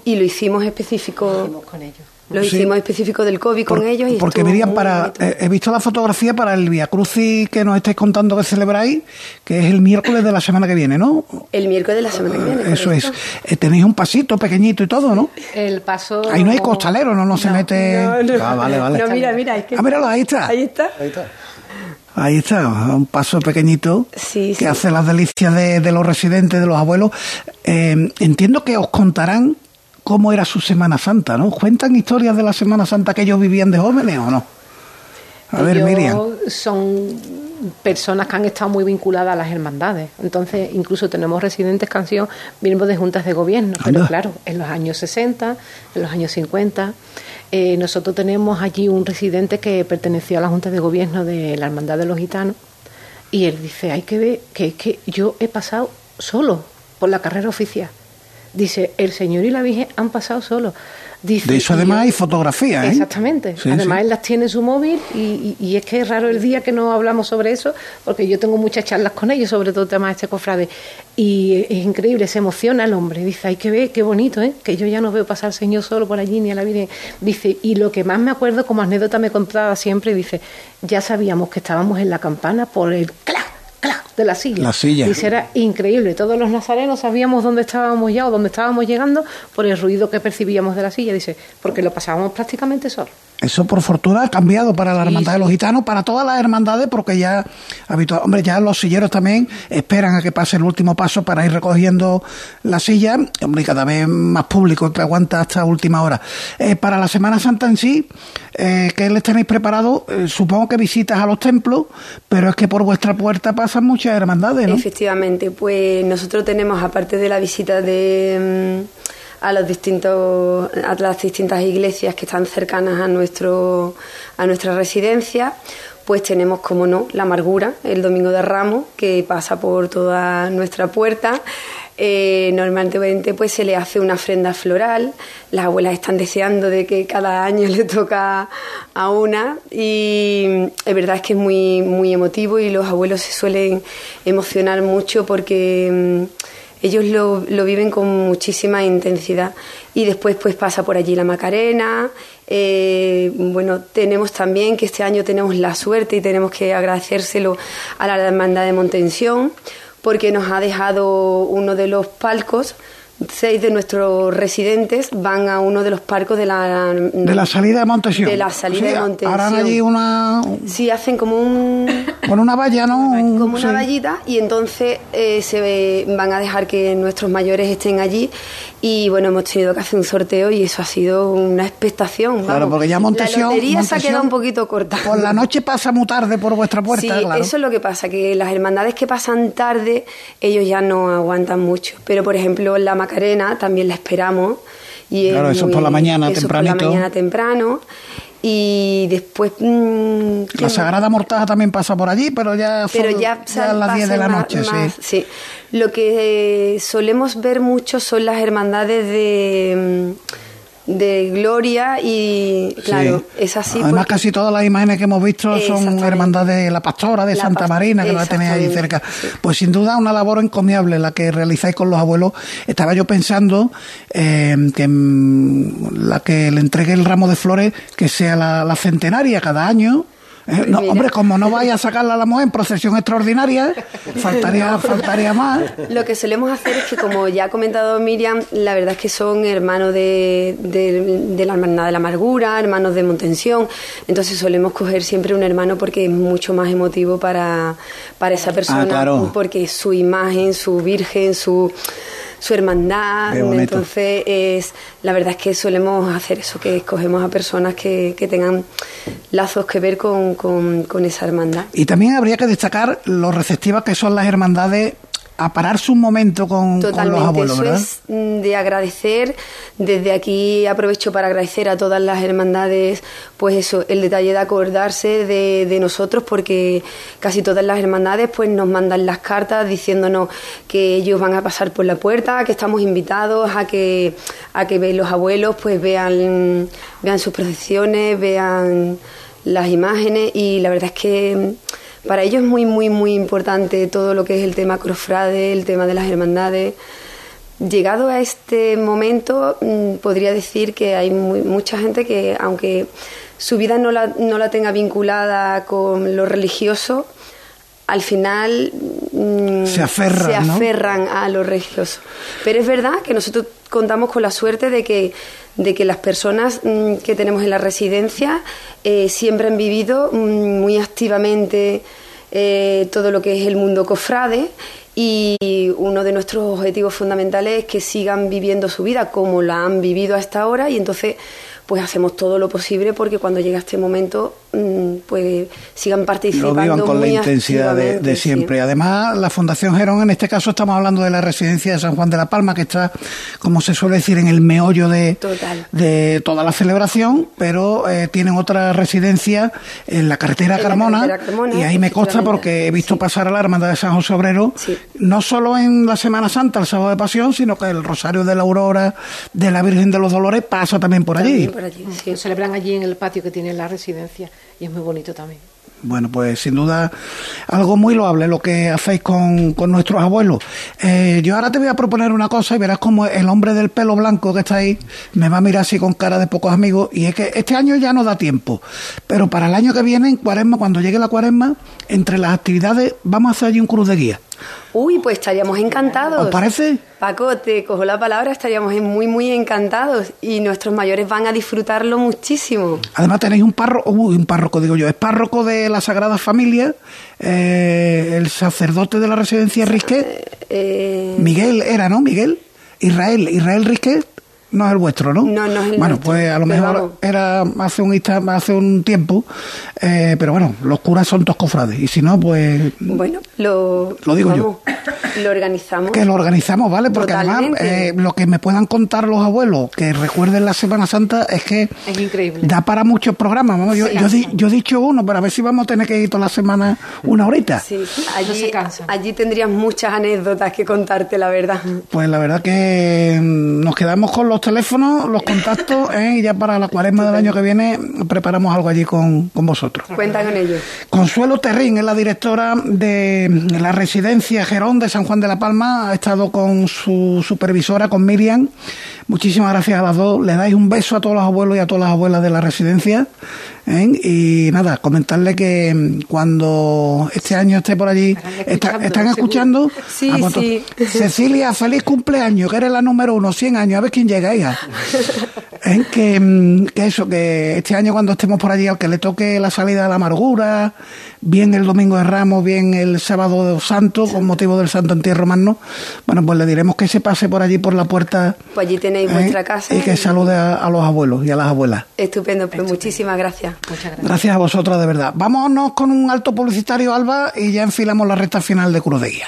Y lo hicimos específico. con ellos. Lo hicimos específico del COVID con ellos. Y porque Miriam, para, eh, he visto la fotografía para el Via Crucis que nos estáis contando que celebráis, que es el miércoles de la semana que viene, ¿no? El miércoles de la semana que viene. Eso es. Eh, tenéis un pasito pequeñito y todo, ¿no? El paso. Ahí no hay costalero, no, no se mete. No, Ah, vale, vale. No, mira, mira. Es que... Ah, míralo, ahí está. Ahí está. Ahí está. Ahí está, un paso pequeñito sí, que hace las delicias de, de, los residentes, de los abuelos. Eh, entiendo que os contarán cómo era su Semana Santa, ¿no? ¿Cuentan historias de la Semana Santa que ellos vivían de jóvenes o no? A ver, Miriam. Son personas que han estado muy vinculadas a las hermandades. Entonces, incluso tenemos residentes que han sido miembros de juntas de gobierno. Pero claro, en los años 60, en los años 50, eh, nosotros tenemos allí un residente que perteneció a la junta de gobierno de la Hermandad de los Gitanos. Y él dice, hay que ver que es que yo he pasado solo por la carrera oficial. Dice, el Señor y la Virgen han pasado solos. Dice, de eso además hay fotografías. ¿eh? Exactamente. además él las tiene en su móvil y, es que es raro el día que no hablamos sobre eso, porque yo tengo muchas charlas con ellos, sobre todo temas de este cofrade. Y es increíble, se emociona el hombre. Dice, hay que ver, qué bonito, ¿eh? que yo ya no veo pasar al Señor solo por allí ni a la Virgen. Dice, y lo que más me acuerdo como anécdota me contaba siempre, dice, ya sabíamos que estábamos en la campana por el clac de la silla. La silla. Y era increíble. Todos los nazarenos sabíamos dónde estábamos ya o dónde estábamos llegando por el ruido que percibíamos de la silla. Dice, porque lo pasábamos prácticamente solo. Eso por fortuna ha cambiado para la hermandad de los gitanos, para todas las hermandades, porque ya habitual, hombre, ya los silleros también esperan a que pase el último paso para ir recogiendo la silla, hombre, cada vez más público que aguanta hasta última hora. Eh, para la Semana Santa en sí, eh, ¿qué les tenéis preparado? Eh, supongo que visitas a los templos, pero es que por vuestra puerta pasan muchas hermandades, ¿no? Efectivamente, pues nosotros tenemos, aparte de la visita de... A los distintos a las distintas iglesias que están cercanas a nuestro a nuestra residencia pues tenemos como no la amargura el domingo de Ramos que pasa por toda nuestra puerta. Eh, normalmente pues se le hace una ofrenda floral. Las abuelas están deseando de que cada año (laughs) le toca a una. Y es verdad es que es muy muy emotivo y los abuelos se suelen emocionar mucho porque mm, ellos lo, lo, viven con muchísima intensidad y después pues pasa por allí la Macarena. Eh, bueno, tenemos también que este año tenemos la suerte y tenemos que agradecérselo a la Hermandad de Montensión porque nos ha dejado uno de los palcos seis de nuestros residentes van a uno de los parcos de la de la salida de Montesión. de la salida de Montesión. harán allí una sí hacen como un con una valla no (laughs) como una vallita y entonces eh, se van a dejar que nuestros mayores estén allí y bueno hemos tenido que hacer un sorteo y eso ha sido una expectación claro porque ya Montesión la lotería se ha quedado un poquito corta. por la noche pasa muy tarde por vuestra puerta sí claro. eso es lo que pasa que las hermandades que pasan tarde ellos ya no aguantan mucho. Pero por ejemplo la Macarena también la esperamos. Y claro, eso por la mañana tempranito. Por la mañana temprano. Y después. Mmm, la Sagrada Mortaja también pasa por allí, pero ya, pero ya, ya a las 10 de la noche, más, sí. sí. Lo que solemos ver mucho son las hermandades de de gloria y claro, es así. Además casi todas las imágenes que hemos visto son hermandades de la Pastora, de Santa Marina, que la tenéis ahí cerca. Pues sin duda una labor encomiable la que realizáis con los abuelos. Estaba yo pensando eh, que la que le entregue el ramo de flores que sea la, centenaria cada año no, hombre, como no vaya a sacarla a la mujer en procesión extraordinaria, (laughs) faltaría, faltaría más. Lo que solemos hacer es que, como ya ha comentado Miriam, la verdad es que son hermanos de, de, la hermandad de la amargura, hermanos de Montensión, entonces solemos coger siempre un hermano porque es mucho más emotivo para, para esa persona, ah, porque su imagen, su virgen, su su hermandad. Entonces, es, la verdad es que solemos hacer eso, que escogemos a personas que, que tengan lazos que ver con, con, con, esa hermandad. Y también habría que destacar lo receptivas que son las hermandades a pararse un momento con, los abuelos, eso es mm, de agradecer. Desde aquí aprovecho para agradecer a todas las hermandades, pues eso, el detalle de acordarse de, de, nosotros, porque casi todas las hermandades pues nos mandan las cartas diciéndonos que ellos van a pasar por la puerta, que estamos invitados a que a que los abuelos pues vean vean sus procesiones, vean las imágenes. Y la verdad es que para ellos es muy, muy, muy importante todo lo que es el tema cofrade, el tema de las hermandades. Llegado a este momento, mm, podría decir que hay mucha gente que, aunque su vida no la, no la tenga vinculada con lo religioso, al final mm, se aferran, se aferran a lo religioso. Pero es verdad que nosotros contamos con la suerte de que, de que las personas mm, que tenemos en la residencia eh, siempre han vivido mm, muy activamente eh, todo lo que es el mundo cofrade. Y uno de nuestros objetivos fundamentales es que sigan viviendo su vida como la han vivido hasta ahora. Y entonces pues hacemos todo lo posible porque cuando llega este momento mm, pues sigan participando. Lo vivan con la intensidad de, siempre. Además, la Fundación Gerón, en este caso estamos hablando de la residencia de San Juan de la Palma, que está, como se suele decir, en el meollo de, de toda la celebración, pero eh, tienen otra residencia en la carretera, Carmona, y ahí me consta porque he visto pasar a la Hermandad de San José Obrero, no solo en la Semana Santa, el sábado de Pasión, sino que el Rosario de la Aurora de la Virgen de los Dolores pasa también por allí allí. Sí. Lo celebran allí en el patio que tiene la residencia y es muy bonito también. Bueno, pues sin duda algo muy loable lo que hacéis con, con nuestros abuelos. Eh, yo ahora te voy a proponer una cosa y verás como el hombre del pelo blanco que está ahí me va a mirar así con cara de pocos amigos. Y es que este año ya no da tiempo, pero para el año que viene, en cuaresma, cuando llegue la cuaresma, entre las actividades vamos a hacer allí un cruz de guía. Uy, pues estaríamos encantados. ¿Os parece? Paco, te cojo la palabra, estaríamos muy, muy encantados y nuestros mayores van a disfrutarlo muchísimo. Además tenéis un párroco, uy, un párroco digo yo, es párroco de la Sagrada Familia, eh, el sacerdote de la residencia Risquet, eh, Miguel era, ¿no? Miguel, Israel, Israel Risquet no es el vuestro, ¿no? No, no es el Bueno, pues a lo mejor era hace un hace un tiempo, eh, pero bueno, los curas son todos cofrades y si no, pues bueno, lo, lo digo yo. Lo organizamos. Que lo organizamos, ¿vale? Porque además eh, lo que me puedan contar los abuelos que recuerden la Semana Santa es que es increíble. Da para muchos programas. Vamos, yo, yo, he dicho uno, pero a ver si vamos a tener que ir toda la semana una horita. Sí, allí, allí tendrías muchas anécdotas que contarte, la verdad. Pues la verdad que mm, nos quedamos con los teléfonos, los contactos, ¿eh? y ya para la cuaresma del año que viene preparamos algo allí con, con vosotros. Cuenta con ellos. Consuelo Terrín es la directora de la residencia Gerón de San Juan de la Palma, ha estado con su supervisora, con Miriam. Muchísimas gracias a las dos. Le dais un beso a todos los abuelos y a todas las abuelas de la residencia. ¿eh? Y nada, comentarle que cuando este año esté por allí, ¿están escuchando? Sí, sí. Cecilia, feliz cumpleaños, que eres la número uno, 100 años, a ver quién llega, hija. (laughs) ¿Eh? Que, que eso, que este año cuando estemos por allí, al que le toque la salida de la amargura, bien el domingo de Ramos, bien el sábado de Santo, con motivo del Santo Entierro Magno, bueno, pues le diremos que se pase por allí por la puerta. Pues allí tenéis ¿eh? vuestra casa. Y que salude a, los abuelos y a las abuelas. Estupendo, pues muchísimas gracias. Muchas gracias. Gracias a vosotros, de verdad. Vámonos con un alto publicitario, Alba, y ya enfilamos la recta final de Cruz de Guía.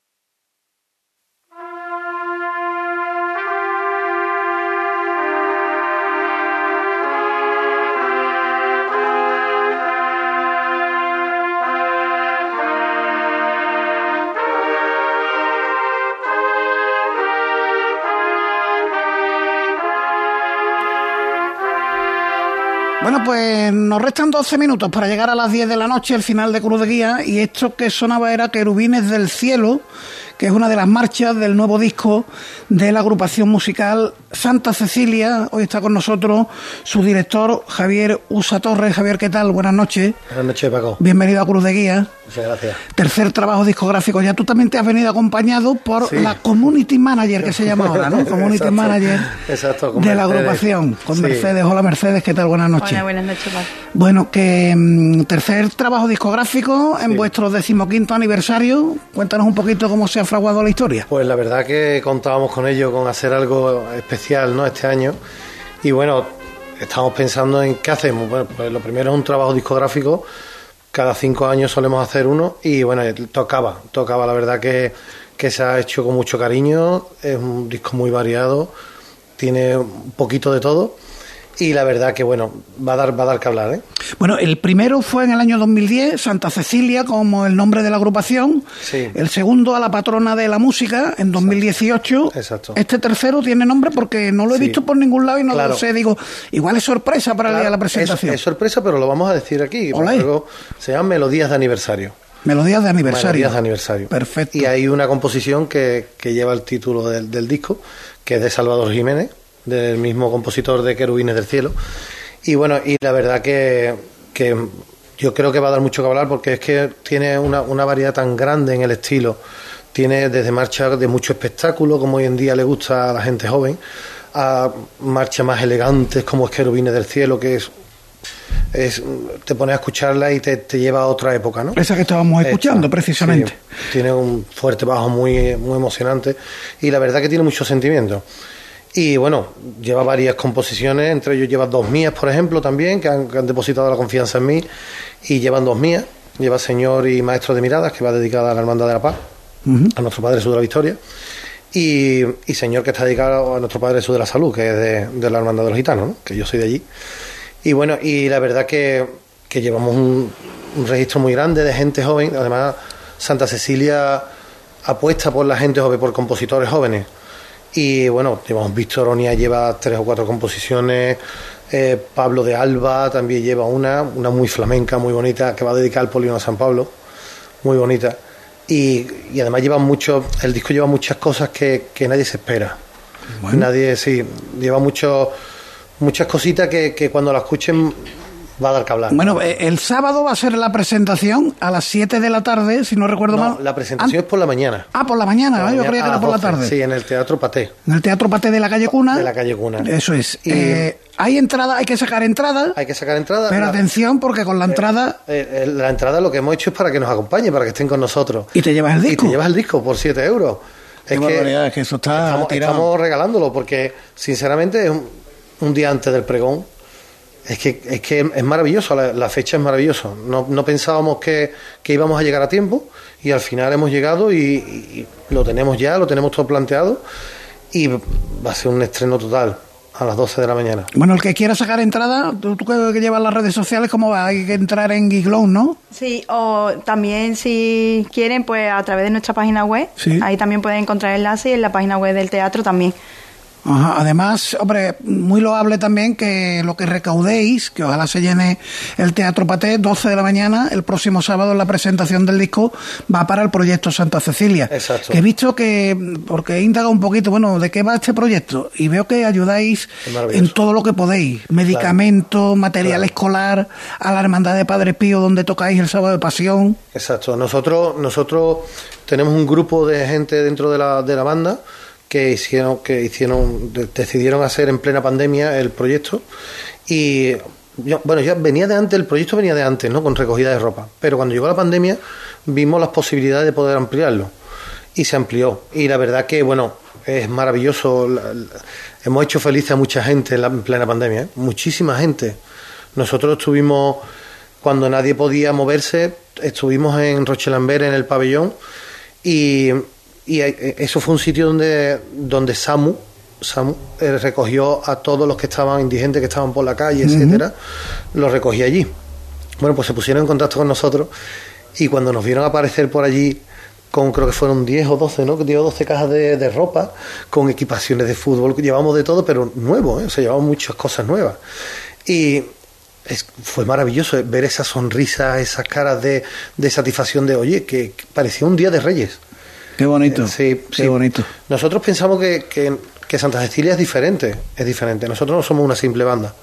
Pues nos restan 12 minutos para llegar a las 10 de la noche, el final de Cruz de Guía, y esto que sonaba era Querubines del Cielo, que es una de las marchas del nuevo disco de la agrupación musical Santa Cecilia. Hoy está con nosotros su director Javier Usa Torres. Javier, ¿qué tal? Buenas noches. Buenas noches, Paco. Bienvenido a Cruz de Guía. Muchas gracias. Tercer trabajo discográfico. Ya tú también te has venido acompañado por la Community Manager, que se llama ahora, ¿no? (laughs) Community Manager de la agrupación, con Mercedes. Hola Mercedes, ¿qué tal? Buenas noches. Hola, buenas Bueno, que mm, tercer trabajo discográfico en vuestro decimoquinto aniversario. Cuéntanos un poquito cómo se ha fraguado la historia. Pues la verdad que contábamos con ello, con hacer algo especial ¿no? este año. Y bueno, estamos pensando en qué hacemos. Bueno, pues lo primero es un trabajo discográfico. Cada cinco años solemos hacer uno y bueno, tocaba, tocaba. La verdad que, que se ha hecho con mucho cariño. Es un disco muy variado, tiene un poquito de todo y la verdad que bueno, va a dar, va a dar que hablar. ¿eh? Bueno, el primero fue en el año 2010, Santa Cecilia como el nombre de la agrupación. Sí. El segundo a la patrona de la música en 2018. Exacto. Este tercero tiene nombre porque no lo he visto por ningún lado y no lo sé. Digo, igual es sorpresa para la presentación. Es, sorpresa, pero lo vamos a decir aquí. Luego se llama Melodías de Aniversario. Melodías de aniversario. Melodías de aniversario. Perfecto. Y hay una composición que, que lleva el título del, del disco, que es de Salvador Jiménez del mismo compositor de Querubines del Cielo. Y bueno, y la verdad que, que yo creo que va a dar mucho que hablar porque es que tiene una, una variedad tan grande en el estilo. Tiene desde marcha de mucho espectáculo, como hoy en día le gusta a la gente joven, a marchas más elegantes como es Querubines del Cielo, que es es, te pones a escucharla y te, te, lleva a otra época, ¿no? Esa que estábamos escuchando, precisamente. tiene un fuerte bajo muy, muy emocionante y la verdad que tiene mucho sentimiento. Y bueno, lleva varias composiciones, entre ellos lleva dos mías, por ejemplo, también, que han, depositado la confianza en mí, y llevan dos mías. Lleva Señor y Maestro de Miradas, que va dedicada a la Hermandad de la Paz, a nuestro Padre Jesús de la Victoria, y, Señor, que está dedicado a nuestro Padre Jesús de la Salud, que es de, la Hermandad de los Gitanos, que yo soy de allí. Y bueno, y la verdad que, que llevamos un, un registro muy grande de gente joven, además Santa Cecilia apuesta por la gente joven, por compositores jóvenes y bueno, hemos visto, Ronia lleva tres o cuatro composiciones, eh, Pablo de Alba también lleva una, una muy flamenca, muy bonita, que va a dedicar al Polino a San Pablo, muy bonita. Y, y además lleva mucho, el disco lleva muchas cosas que, que nadie se espera. Nadie, sí, lleva mucho, muchas cositas que, que cuando la escuchen va a dar que hablar. Bueno, eh, el sábado va a ser la presentación a las 7 de la tarde, si no recuerdo mal. La presentación es por la mañana. Ah, por la mañana, yo creía que era por la tarde. Sí, en el Teatro Paté. En el Teatro Paté de la calle Cuna. De la calle Cuna. Eso es. Eh, hay entrada, hay que sacar entrada. Hay que sacar entrada. Pero atención, porque con la eh, entrada. la entrada lo que hemos hecho es para que nos acompañe, para que estén con nosotros. Y te llevas el disco. Y te llevas el disco por 7 euros. Es que, es que eso está estamos, estamos, regalándolo porque, sinceramente, es un día antes del pregón es que, es que es maravilloso, la, fecha es maravillosa. No, no pensábamos que, íbamos a llegar a tiempo y al final hemos llegado y, lo tenemos ya, lo tenemos todo planteado y va a ser un estreno total a las 12 de la mañana. Bueno, el que quiera sacar entrada, tú, que llevas las redes sociales, ¿cómo va? Hay que entrar en Giglow, ¿no? Sí, o también si quieren, pues a través de nuestra página web, ahí también pueden encontrar enlace y en la página web del teatro también. Además, hombre, muy loable también que lo que recaudéis, que ojalá se llene el Teatro Paté, 12 de la mañana, el próximo sábado en la presentación del disco, va para el proyecto Santa Cecilia. Exacto. Que he visto que, porque he indagado un poquito, bueno, ¿de qué va este proyecto? Y veo que ayudáis en todo lo que podéis, medicamentos, material escolar, a la Hermandad de Padre Pío, donde tocáis el sábado de Pasión. Exacto. Nosotros, nosotros tenemos un grupo de gente dentro de la, de la banda que hicieron, que hicieron, decidieron hacer en plena pandemia el proyecto y bueno, ya venía de antes, el proyecto venía de antes, ¿no? Con recogida de ropa, pero cuando llegó la pandemia vimos las posibilidades de poder ampliarlo y se amplió y la verdad que bueno es maravilloso, hemos hecho feliz a mucha gente en, la, plena pandemia, ¿eh? muchísima gente. Nosotros estuvimos cuando nadie podía moverse, estuvimos en Rochelambert en el pabellón y y eh, eso fue un sitio donde, donde Samu, Samu eh, recogió a todos los que estaban indigentes, que estaban por la calle, etcétera, los recogía allí. Bueno, pues se pusieron en contacto con nosotros y cuando nos vieron aparecer por allí con creo que fueron 10 o 12, ¿no? Que dio 12 cajas de, ropa, con equipaciones de fútbol, llevamos de todo, pero nuevo, ¿eh? o sea, llevamos muchas cosas nuevas. Y, fue maravilloso ver esa sonrisa, esas caras de, satisfacción de, oye, que, parecía un día de reyes. Qué bonito. Eh, sí, qué bonito. Nosotros pensamos que, que, Santa Cecilia es diferente, es diferente. Nosotros no somos una simple banda.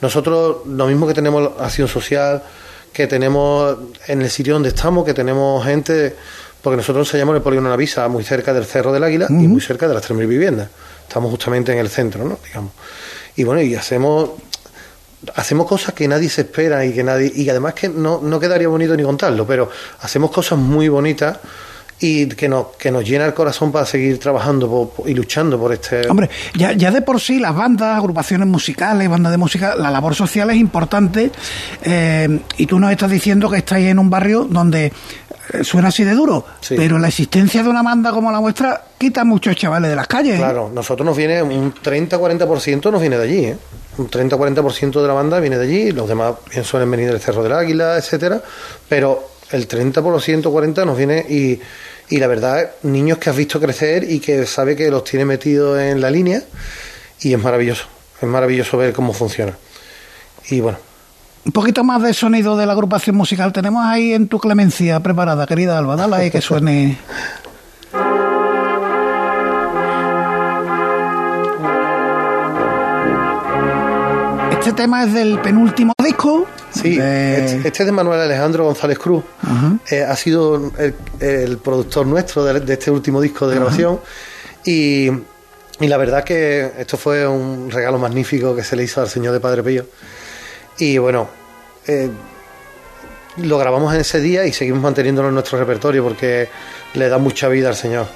Nosotros, lo mismo que tenemos acción social, que tenemos en el sitio donde estamos, que tenemos gente, porque nosotros ensayamos en el Polígono Navisa, muy cerca del Cerro del Águila y muy cerca de las 3.000 viviendas. Estamos justamente en el centro, ¿no? Digamos. Y bueno, y hacemos hacemos cosas que nadie se espera y que nadie y además que no, no quedaría bonito ni contarlo, pero hacemos cosas muy bonitas y que nos, que nos llena el corazón para seguir trabajando y luchando por este... Hombre, ya, ya de por sí las bandas, agrupaciones musicales, bandas de música, la labor social es importante eh, y tú nos estás diciendo que estáis en un barrio donde eh, suena así de duro, pero la existencia de una banda como la vuestra quita muchos chavales de las calles. ¿eh? Claro, nosotros nos viene un 30-40% nos viene de allí, ¿eh? un 30-40% de la banda viene de allí, los demás bien suelen venir del Cerro del Águila, etcétera, pero el 30 por los 140 nos viene y, y la verdad, niños que has visto crecer y que sabe que los tiene metidos en la línea y es maravilloso, es maravilloso ver cómo funciona. Y bueno. Un poquito más de sonido de la agrupación musical tenemos ahí en tu clemencia preparada, querida Alba, dale ahí que suene. (laughs) tema es del penúltimo disco. Sí, este, este, es de Manuel Alejandro González Cruz. Eh, ha sido el, productor nuestro de, este último disco de grabación. Y, la verdad que esto fue un regalo magnífico que se le hizo al señor de Padre Pío. Y bueno, eh, lo grabamos en ese día y seguimos manteniéndolo en nuestro repertorio porque le da mucha vida al señor.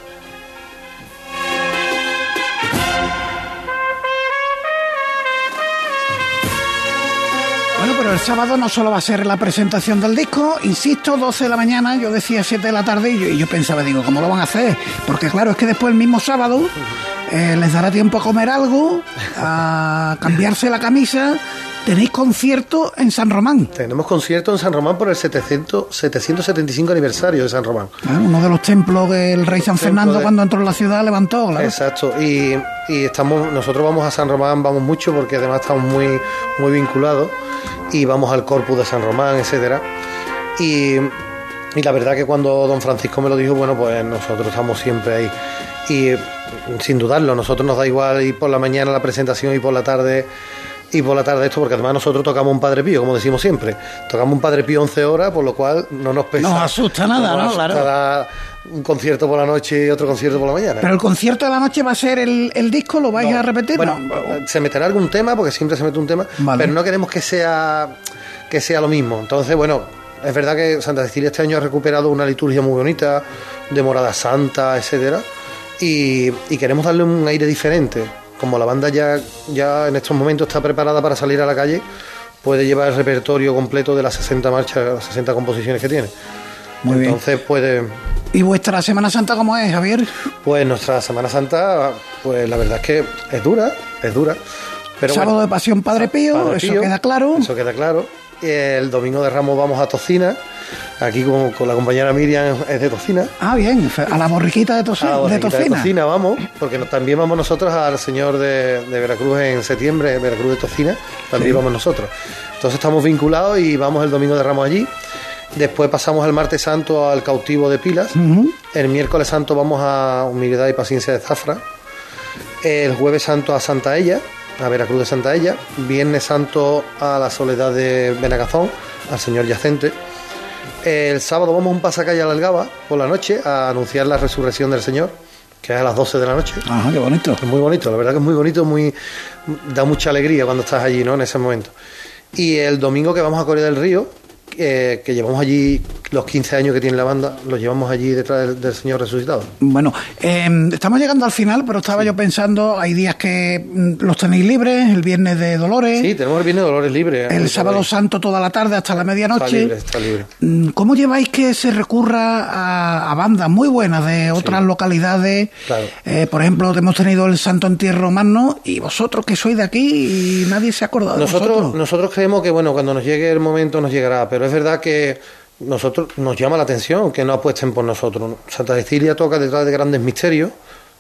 El sábado no solo va a ser la presentación del disco, insisto, 12 de la mañana, yo decía 7 de la tarde y yo, pensaba, digo, ¿cómo lo van a hacer? Porque claro, es que después el mismo sábado eh, les dará tiempo a comer algo, a cambiarse la camisa Tenéis concierto en San Román. Tenemos concierto en San Román por el 700, 775 aniversario de San Román. uno de los templos que el rey San Fernando cuando entró en la ciudad levantó. Claro. Exacto. Y, y, estamos, nosotros vamos a San Román, vamos mucho porque además estamos muy, muy vinculados y vamos al Corpus de San Román, etcétera. Y, y la verdad que cuando don Francisco me lo dijo, bueno, pues nosotros estamos siempre ahí. Y sin dudarlo, nosotros nos da igual ir por la mañana la presentación y por la tarde y por la tarde esto, porque además nosotros tocamos un Padre Pío, como decimos siempre. Tocamos un Padre Pío 11 horas, por lo cual no nos pesa. No asusta nada, ¿no? Claro. Un concierto por la noche y otro concierto por la mañana. Pero el concierto de la noche va a ser el, el disco, ¿lo vais a repetir? Bueno, se meterá algún tema, porque siempre se mete un tema, pero no queremos que sea, que sea lo mismo. Entonces, bueno, es verdad que Santa Cecilia este año ha recuperado una liturgia muy bonita, de morada santa, etcétera, y, y queremos darle un aire diferente como la banda ya, ya en estos momentos está preparada para salir a la calle, puede llevar el repertorio completo de las 60 marchas, las 60 composiciones que tiene. Muy Entonces puede... ¿Y vuestra Semana Santa cómo es, Javier? Pues nuestra Semana Santa, pues la verdad es que es dura, es dura. Pero Sábado de Pasión Padre Pío, eso queda claro. Eso queda claro. El domingo de Ramos vamos a Tocina Aquí con, con, la compañera Miriam es de Tocina. Ah, bien, a la borriquita de, Tocina. de Tocina. vamos, porque también vamos nosotros al señor de, Veracruz en septiembre, Veracruz de Tocina, también vamos nosotros. Entonces estamos vinculados y vamos el domingo de Ramos allí. Después pasamos el martes santo al cautivo de Pilas. El miércoles santo vamos a Humildad y Paciencia de Zafra. El jueves santo a Santa Ella, a Veracruz de Santa Ella. Viernes santo a la Soledad de Benagazón, al Señor Yacente. El sábado vamos a un pasacalle a la Algaba por la noche a anunciar la resurrección del Señor, que es a las 12 de la noche. Ajá, qué bonito. Es muy bonito, la verdad que es muy bonito, muy da mucha alegría cuando estás allí, ¿no? En ese momento. Y el domingo que vamos a Corea del Río, que llevamos allí los 15 años que tiene la banda, los llevamos allí detrás del, Señor resucitado. Bueno, em, estamos llegando al final, pero estaba yo pensando, hay días que mm, los tenéis libres, el viernes de Dolores. Sí, tenemos el viernes de Dolores libre. El sábado santo toda la tarde hasta la medianoche. Está libre, está libre. Mm, ¿Cómo lleváis que se recurra a, bandas muy buenas de otras localidades? Claro. Eh, por ejemplo, hemos tenido el Santo Entierro Romano y vosotros que sois de aquí y nadie se ha acordado nosotros, Nosotros creemos que, bueno, cuando nos llegue el momento nos llegará, pero es verdad que nosotros nos llama la atención que no apuesten por nosotros. Santa Cecilia toca detrás de grandes misterios,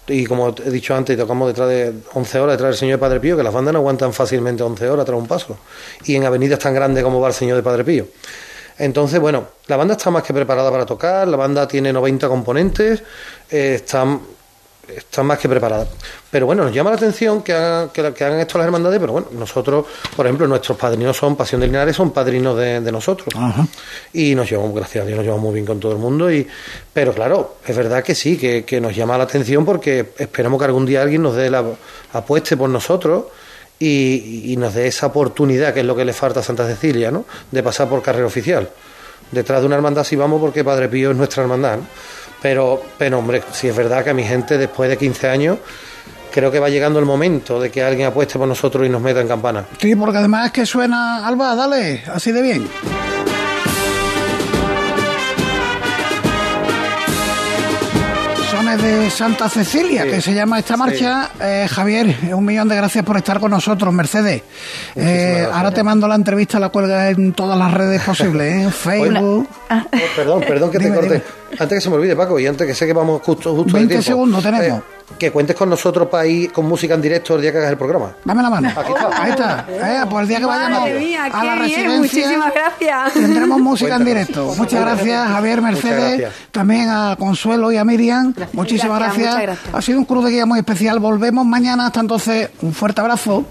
y como he dicho antes, tocamos detrás de 11 horas detrás del Señor de Padre Pío, que las bandas no aguantan fácilmente 11 horas tras un paso. Y en avenidas tan grandes como va el Señor de Padre Pío. Entonces, bueno, la banda está más que preparada para tocar, la banda tiene 90 componentes, eh, están están más que preparadas. Pero bueno, nos llama la atención que hagan, que, hagan esto las hermandades, pero bueno, nosotros, por ejemplo, nuestros padrinos son, Pasión de Linares, son padrinos de, nosotros. Y nos llevamos, gracias a Dios, nos llevamos muy bien con todo el mundo. y Pero claro, es verdad que sí, que, nos llama la atención porque esperamos que algún día alguien nos dé la apueste por nosotros. Y, y nos dé esa oportunidad, que es lo que le falta a Santa Cecilia, ¿no? De pasar por carrera oficial. Detrás de una hermandad sí vamos porque Padre Pío es nuestra hermandad, ¿no? Pero, pero hombre, si es verdad que a mi gente después de 15 años creo que va llegando el momento de que alguien apueste por nosotros y nos meta en campana. Sí, porque además es que suena, Alba, dale, así de bien. de Santa Cecilia, que se llama esta marcha. Eh, Javier, un millón de gracias por estar con nosotros, Mercedes. Eh, ahora te mando la entrevista, la cuelga en todas las redes posibles, ¿eh? Facebook. Oh, perdón, perdón que te corte. Antes que se me olvide, Paco, y antes que sé que vamos justo, justo 20 segundos tenemos que cuentes con nosotros para ir con música en directo el día que hagas el programa. Dame la mano. Aquí está. Ahí está. Eh, pues el día que vayamos a la residencia. muchísimas gracias. Tendremos música en directo. Muchas gracias, Javier Mercedes. También a Consuelo y a Miriam. Muchísimas gracias. Ha sido un cruz de guía muy especial. Volvemos mañana. Hasta entonces, un fuerte abrazo.